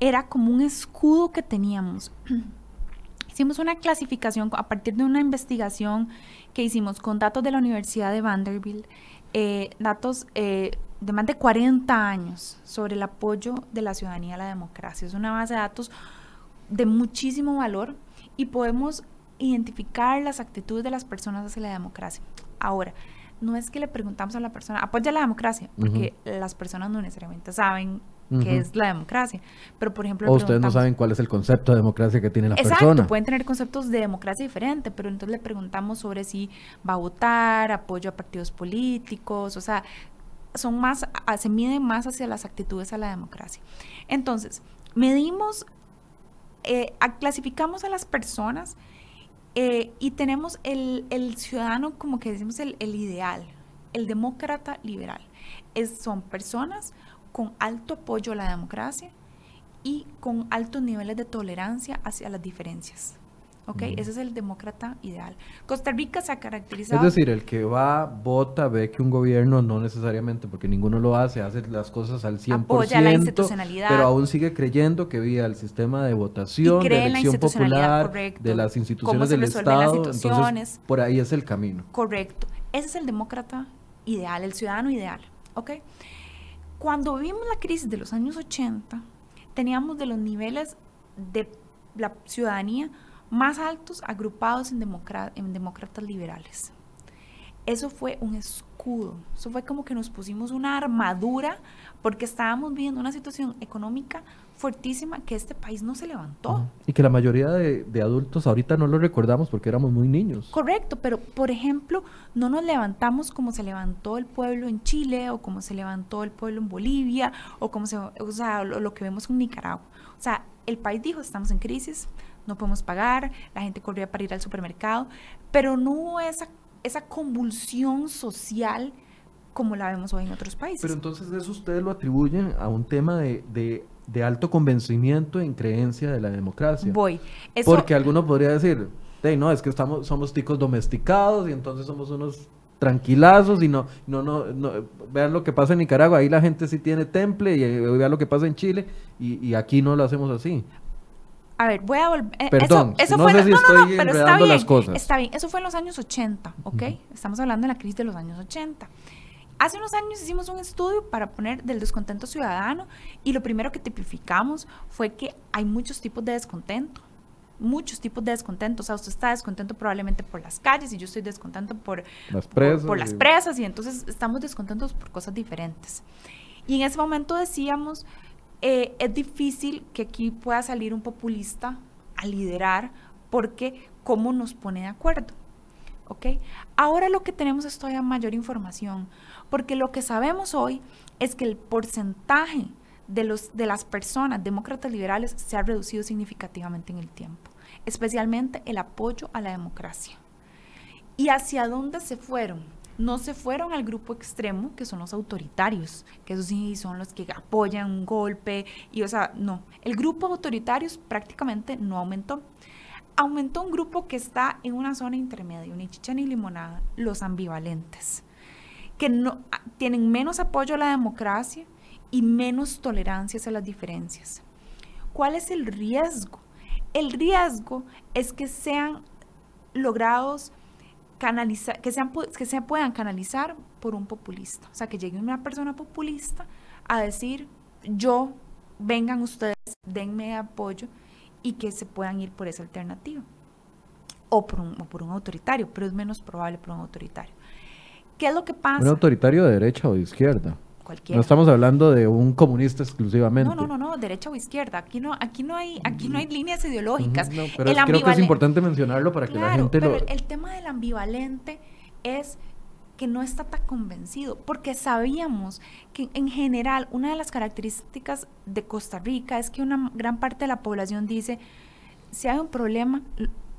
S2: era como un escudo que teníamos. Hicimos una clasificación a partir de una investigación que hicimos con datos de la Universidad de Vanderbilt, eh, datos eh, de más de 40 años sobre el apoyo de la ciudadanía a la democracia. Es una base de datos de muchísimo valor y podemos identificar las actitudes de las personas hacia la democracia. Ahora, no es que le preguntamos a la persona, apoya la democracia, porque las personas no necesariamente saben qué es la democracia. Pero, por ejemplo...
S1: O ustedes no saben cuál es el concepto de democracia que tiene la
S2: Exacto,
S1: persona.
S2: pueden tener conceptos de democracia diferentes, pero entonces le preguntamos sobre si va a votar, apoyo a partidos políticos, o sea, son más, se miden más hacia las actitudes a la democracia. Entonces, medimos, eh, clasificamos a las personas eh, y tenemos el, ciudadano como que decimos el, ideal, el demócrata liberal. Son personas con alto apoyo a la democracia y con altos niveles de tolerancia hacia las diferencias. ¿Ok? Ese es el demócrata ideal. Costa Rica se ha caracterizado...
S1: Es decir, el que va, vota, ve que un gobierno, no necesariamente, porque ninguno lo hace, hace las cosas al 100%,
S2: apoya la institucionalidad.
S1: pero aún sigue creyendo que vía el sistema de votación, de elección popular, de las instituciones del Estado, entonces por ahí es el camino.
S2: Correcto. Ese es el demócrata ideal, el ciudadano ideal, ¿ok? Cuando vimos la crisis de los años 80, teníamos de los niveles de la ciudadanía más altos agrupados en, en demócratas liberales. Eso fue un escudo, eso fue como que nos pusimos una armadura porque estábamos viviendo una situación económica fuertísima que este país no se levantó.
S1: Y que la mayoría de, de, adultos ahorita no lo recordamos porque éramos muy niños.
S2: Correcto, pero por ejemplo, no nos levantamos como se levantó el pueblo en Chile o como se levantó el pueblo en Bolivia o como se, o sea, lo, lo que vemos en Nicaragua. O sea, el país dijo, estamos en crisis, no podemos pagar, la gente corría para ir al supermercado, pero no hubo esa, esa convulsión social como la vemos hoy en otros países.
S1: Pero entonces eso ustedes lo atribuyen a un tema de, de, alto convencimiento en creencia de la democracia.
S2: Voy.
S1: Porque alguno podría decir, hey, no, es que estamos, somos ticos domesticados y entonces somos unos tranquilazos y no, no, no, vean lo que pasa en Nicaragua, ahí la gente sí tiene temple y, y vean lo que pasa en Chile y, y, aquí no lo hacemos así.
S2: A ver, voy a volver. Eh,
S1: Perdón, eso, no fue, sé si estoy pero está bien, las cosas.
S2: Está bien, eso fue en los años 80, ¿ok? Estamos hablando de la crisis de los años 80. Hace unos años hicimos un estudio para poner del descontento ciudadano y lo primero que tipificamos fue que hay muchos tipos de descontento. Muchos tipos de descontento. O sea, usted está descontento probablemente por las calles y yo estoy descontento por
S1: las presas,
S2: por, las presas y entonces estamos descontentos por cosas diferentes. Y en ese momento decíamos, eh, es difícil que aquí pueda salir un populista a liderar porque cómo nos pone de acuerdo. ¿Ok? Ahora lo que tenemos es todavía mayor información, porque lo que sabemos hoy es que el porcentaje de, los, de las personas demócratas liberales se ha reducido significativamente en el tiempo, especialmente el apoyo a la democracia. ¿Y hacia dónde se fueron? No se fueron al grupo extremo, que son los autoritarios, que esos sí son los que apoyan un golpe, y o sea, no, el grupo autoritarios prácticamente no aumentó. Aumentó un grupo que está en una zona intermedia, ni chicha ni limonada, los ambivalentes, que no, ah, tienen menos apoyo a la democracia y menos tolerancia hacia las diferencias. ¿Cuál es el riesgo? El riesgo es que sean logrados canalizar, que, sean, que se puedan canalizar por un populista. O sea, que llegue una persona populista a decir, yo, vengan ustedes, denme apoyo y que se puedan ir por esa alternativa. O por un, o por un autoritario, pero es menos probable por un autoritario. ¿Qué es lo que pasa?
S1: ¿Un autoritario de derecha o de izquierda? No estamos hablando de un comunista exclusivamente.
S2: No, no, no, no, derecha o izquierda. Aquí no, aquí no hay, aquí no hay líneas ideológicas.
S1: pero creo que es importante mencionarlo para que la gente
S2: pero El tema del ambivalente es que no está tan convencido, porque sabíamos que en general una de las características de Costa Rica es que una gran parte de la población dice, si hay un problema,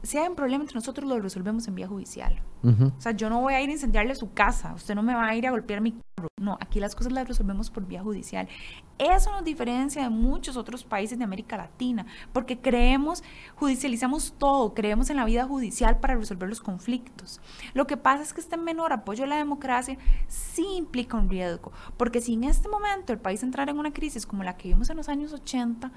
S2: si hay un problema entre nosotros lo resolvemos en vía judicial. O sea, yo no voy a ir a incendiarle su casa, usted no me va a ir a golpear mi carro. No, aquí las cosas las resolvemos por vía judicial. Eso nos diferencia de muchos otros países de América Latina, porque creemos, judicializamos todo, creemos en la vida judicial para resolver los conflictos. Lo que pasa es que este menor apoyo a la democracia sí implica un riesgo, porque si en este momento el país entrara en una crisis como la que vimos en los años 80,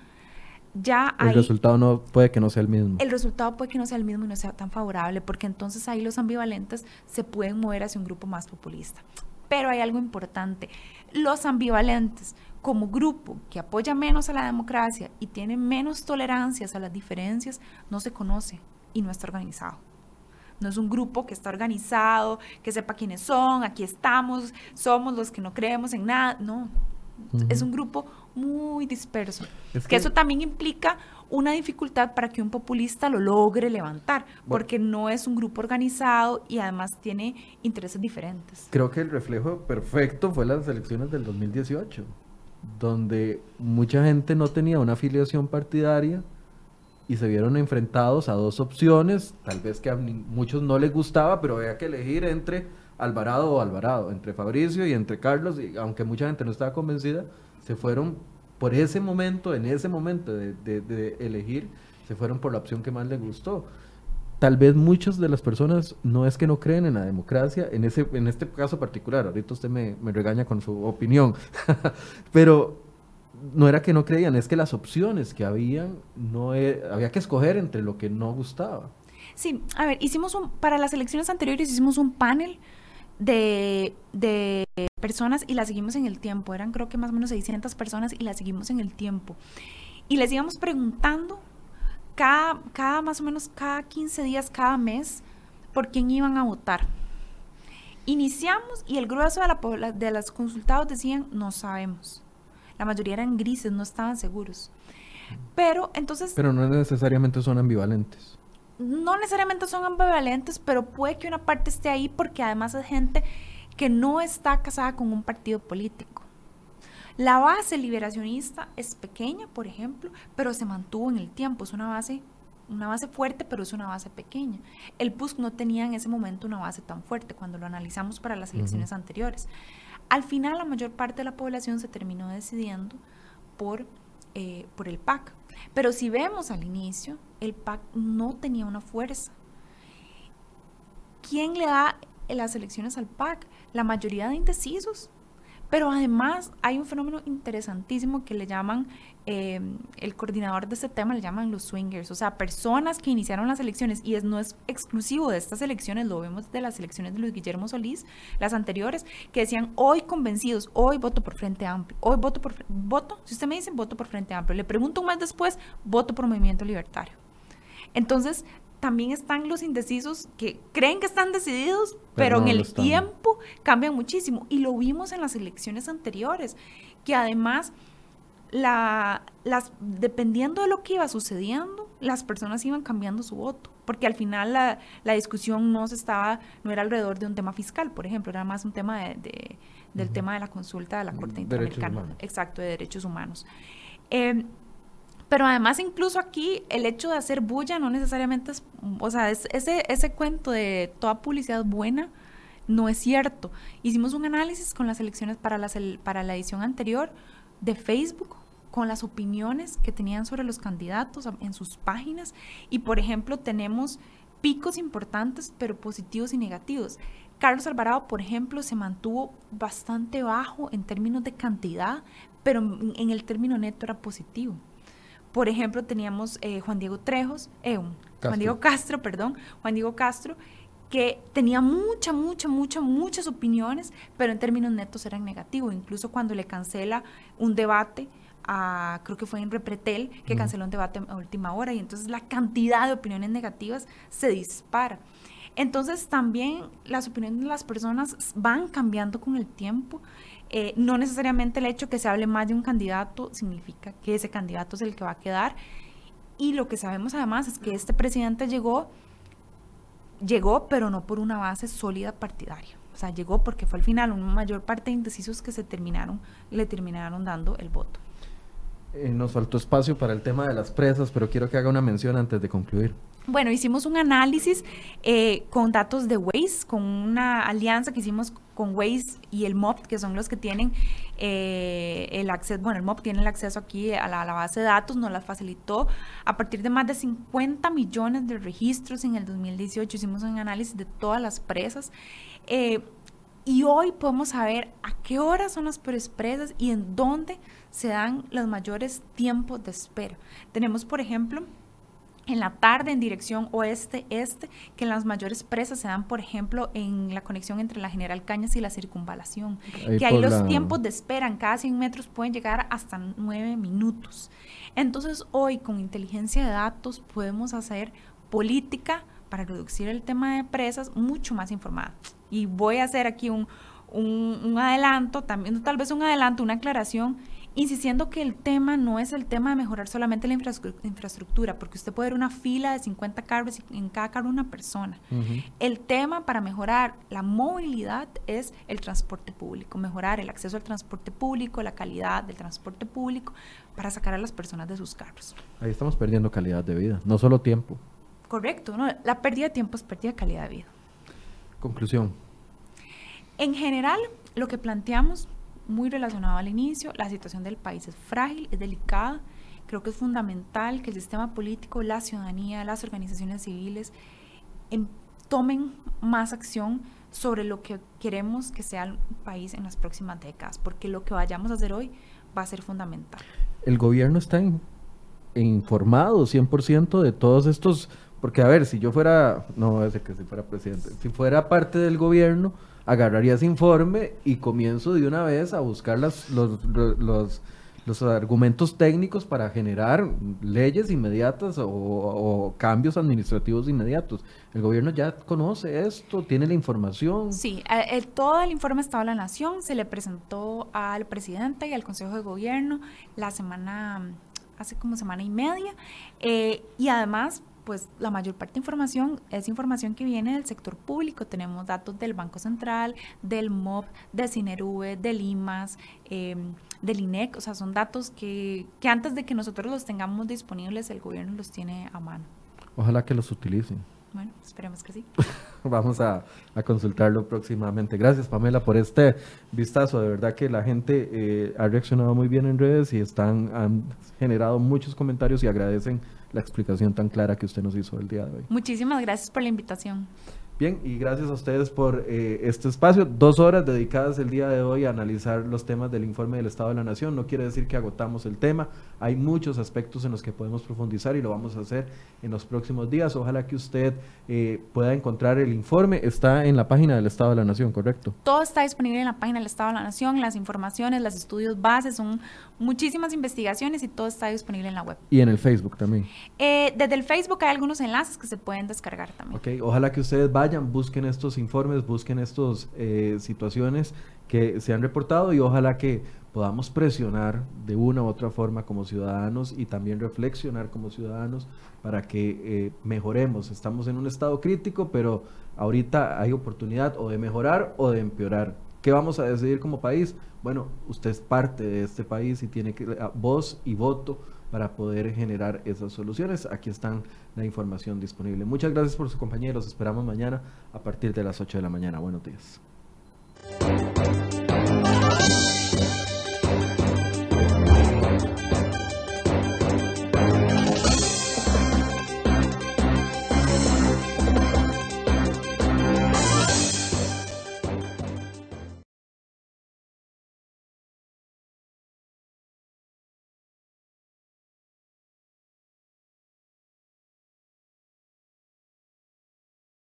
S2: ya
S1: el resultado no puede que no sea el mismo.
S2: El resultado puede que no sea el mismo y no sea tan favorable, porque entonces ahí los ambivalentes se pueden mover hacia un grupo más populista. Pero hay algo importante, los ambivalentes como grupo que apoya menos a la democracia y tiene menos tolerancias a las diferencias, no se conoce y no está organizado. No es un grupo que está organizado, que sepa quiénes son, aquí estamos, somos los que no creemos en nada. No, es un grupo muy disperso. que, eso también implica una dificultad para que un populista lo logre levantar, porque no es un grupo organizado y además tiene intereses diferentes.
S1: Creo que el reflejo perfecto fue las elecciones del 2018, donde mucha gente no tenía una afiliación partidaria y se vieron enfrentados a dos opciones, tal vez que a muchos no les gustaba, pero había que elegir entre Alvarado o Alvarado, entre Fabricio y entre Carlos, y aunque mucha gente no estaba convencida, se fueron por ese momento, en ese momento de, elegir, se fueron por la opción que más les gustó. Tal vez muchas de las personas no es que no creen en la democracia, en, ese, en este caso particular, ahorita usted me, regaña con su opinión, pero no era que no creían, es que las opciones que habían, no e, había que escoger entre lo que no gustaba.
S2: Sí, a ver, hicimos un, para las elecciones anteriores hicimos un panel de, de personas y las seguimos en el tiempo. Eran creo que más o menos 600 personas y las seguimos en el tiempo. Y les íbamos preguntando cada, cada más o menos cada 15 días, cada mes, por quién iban a votar. Iniciamos y el grueso de, la, de los consultados decían, no sabemos. La mayoría eran grises, no estaban seguros. Pero entonces...
S1: Pero no necesariamente son ambivalentes
S2: no necesariamente son ambivalentes, pero puede que una parte esté ahí porque además es gente que no está casada con un partido político. La base liberacionista es pequeña, por ejemplo, pero se mantuvo en el tiempo. Es una base, una base fuerte, pero es una base pequeña. El PUSC no tenía en ese momento una base tan fuerte cuando lo analizamos para las elecciones anteriores. Al final, la mayor parte de la población se terminó decidiendo por, eh, por el PAC. Pero si vemos al inicio, el PAC no tenía una fuerza. ¿Quién le da las elecciones al PAC? La mayoría de indecisos. Pero además hay un fenómeno interesantísimo que le llaman, em, el coordinador de este tema le llaman los swingers, o sea, personas que iniciaron las elecciones y es, no es exclusivo de estas elecciones, lo vemos de las elecciones de Luis Guillermo Solís, las anteriores, que decían hoy convencidos, hoy voto por Frente Amplio, hoy voto por, voto, si usted me dice voto por Frente Amplio, le pregunto un mes después, voto por Movimiento Libertario. Entonces, también están los indecisos que creen que están decididos, pero, en el tiempo cambian muchísimo. Y lo vimos en las elecciones anteriores, que además, la, las, dependiendo de lo que iba sucediendo, las personas iban cambiando su voto. Porque al final la, la discusión no se estaba, no era alrededor de un tema fiscal, por ejemplo, era más un tema de, del tema de la consulta de la Corte Interamericana. Exacto, de derechos humanos. Eh, pero además incluso aquí el hecho de hacer bulla no necesariamente es, o sea, es ese, ese cuento de toda publicidad buena no es cierto. Hicimos un análisis con las elecciones para, las, para la edición anterior de Facebook con las opiniones que tenían sobre los candidatos en sus páginas y por ejemplo tenemos picos importantes pero positivos y negativos. Carlos Alvarado, por ejemplo, se mantuvo bastante bajo en términos de cantidad, pero en el término neto era positivo. Por ejemplo, teníamos eh, Juan Diego Trejos, eh, Juan Diego Castro, perdón, Juan Diego Castro, que tenía mucha, mucha, mucha, muchas opiniones, pero en términos netos eran negativos. Incluso cuando le cancela un debate, a, creo que fue en Repretel, que canceló un debate a última hora, y entonces la cantidad de opiniones negativas se dispara. Entonces también las opiniones de las personas van cambiando con el tiempo. Eh, no necesariamente el hecho que se hable más de un candidato significa que ese candidato es el que va a quedar. Y lo que sabemos además es que este presidente llegó, llegó, pero no por una base sólida partidaria. O sea, llegó porque fue al final una mayor parte de indecisos que se terminaron, le terminaron dando el voto.
S1: Eh, nos faltó espacio para el tema de las presas, pero quiero que haga una mención antes de concluir.
S2: Bueno, hicimos un análisis eh, con datos de Waze, con una alianza que hicimos con Waze y el MOP, que son los que tienen eh, el acceso, bueno, el MOP tiene el acceso aquí a la, base de datos, nos la facilitó a partir de más de 50 millones de registros en el 2018, hicimos un análisis de todas las presas. Eh, y hoy podemos saber a qué horas son las presas y en dónde se dan los mayores tiempos de espera. Tenemos, por ejemplo, en la tarde en dirección oeste-este, que las mayores presas se dan, por ejemplo, en la conexión entre la General Cañas y la circunvalación, que ahí los tiempos de espera en cada 100 metros pueden llegar hasta 9 minutos. Entonces, hoy con inteligencia de datos podemos hacer política para reducir el tema de presas mucho más informada. Y voy a hacer aquí un, un, un adelanto, también tal vez un adelanto, una aclaración insistiendo que el tema no es el tema de mejorar solamente la infraestructura, porque usted puede ver una fila de 50 carros y en cada carro una persona. El tema para mejorar la movilidad es el transporte público, mejorar el acceso al transporte público, la calidad del transporte público, para sacar a las personas de sus carros.
S1: Ahí estamos perdiendo calidad de vida, no solo tiempo.
S2: Correcto, ¿no? la pérdida de tiempo es pérdida de calidad de vida.
S1: Conclusión.
S2: En general, lo que planteamos muy relacionado al inicio, la situación del país es frágil, es delicada. Creo que es fundamental que el sistema político, la ciudadanía, las organizaciones civiles em, tomen más acción sobre lo que queremos que sea el país en las próximas décadas, porque lo que vayamos a hacer hoy va a ser fundamental.
S1: El gobierno está informado 100% de todos estos, porque a ver, si yo fuera, no, es que si fuera presidente, si fuera parte del gobierno, agarraría ese informe y comienzo de una vez a buscar los, los, los argumentos técnicos para generar leyes inmediatas o, cambios administrativos inmediatos. El gobierno ya conoce esto, tiene la información.
S2: Sí, el, todo el informe Estado de la Nación se le presentó al presidente y al Consejo de Gobierno la semana, hace como semana y media, eh, y además pues la mayor parte de información es información que viene del sector público. Tenemos datos del Banco Central, del MOB, de Cinerube, del IMAS, em, del INEC. O sea, son datos que, que antes de que nosotros los tengamos disponibles, el gobierno los tiene a mano.
S1: Ojalá que los utilicen.
S2: Bueno, esperemos que sí.
S1: Vamos a, consultarlo próximamente. Gracias, Pamela, por este vistazo. De verdad que la gente eh, ha reaccionado muy bien en redes y están, han generado muchos comentarios y agradecen la explicación tan clara que usted nos hizo el día de hoy.
S2: Muchísimas gracias por la invitación.
S1: Bien, y gracias a ustedes por eh, este espacio. Dos horas dedicadas el día de hoy a analizar los temas del informe del Estado de la Nación. No quiere decir que agotamos el tema. Hay muchos aspectos en los que podemos profundizar y lo vamos a hacer en los próximos días. Ojalá que usted eh, pueda encontrar el informe. Está en la página del Estado de la Nación, ¿correcto?
S2: Todo está disponible en la página del Estado de la Nación. Las informaciones, los estudios bases, son muchísimas investigaciones y todo está disponible en la web.
S1: Y en el Facebook también.
S2: Eh, desde el Facebook hay algunos enlaces que se pueden descargar también.
S1: Ok, ojalá que ustedes vayan busquen estos informes, busquen estas eh, situaciones que se han reportado y ojalá que podamos presionar de una u otra forma como ciudadanos y también reflexionar como ciudadanos para que eh, mejoremos. Estamos en un estado crítico, pero ahorita hay oportunidad o de mejorar o de empeorar. ¿Qué vamos a decidir como país? Bueno, usted es parte de este país y tiene que, voz y voto para poder generar esas soluciones. Aquí están la información disponible. Muchas gracias por su compañía. Los esperamos mañana a partir de las 8 de la mañana. Buenos días.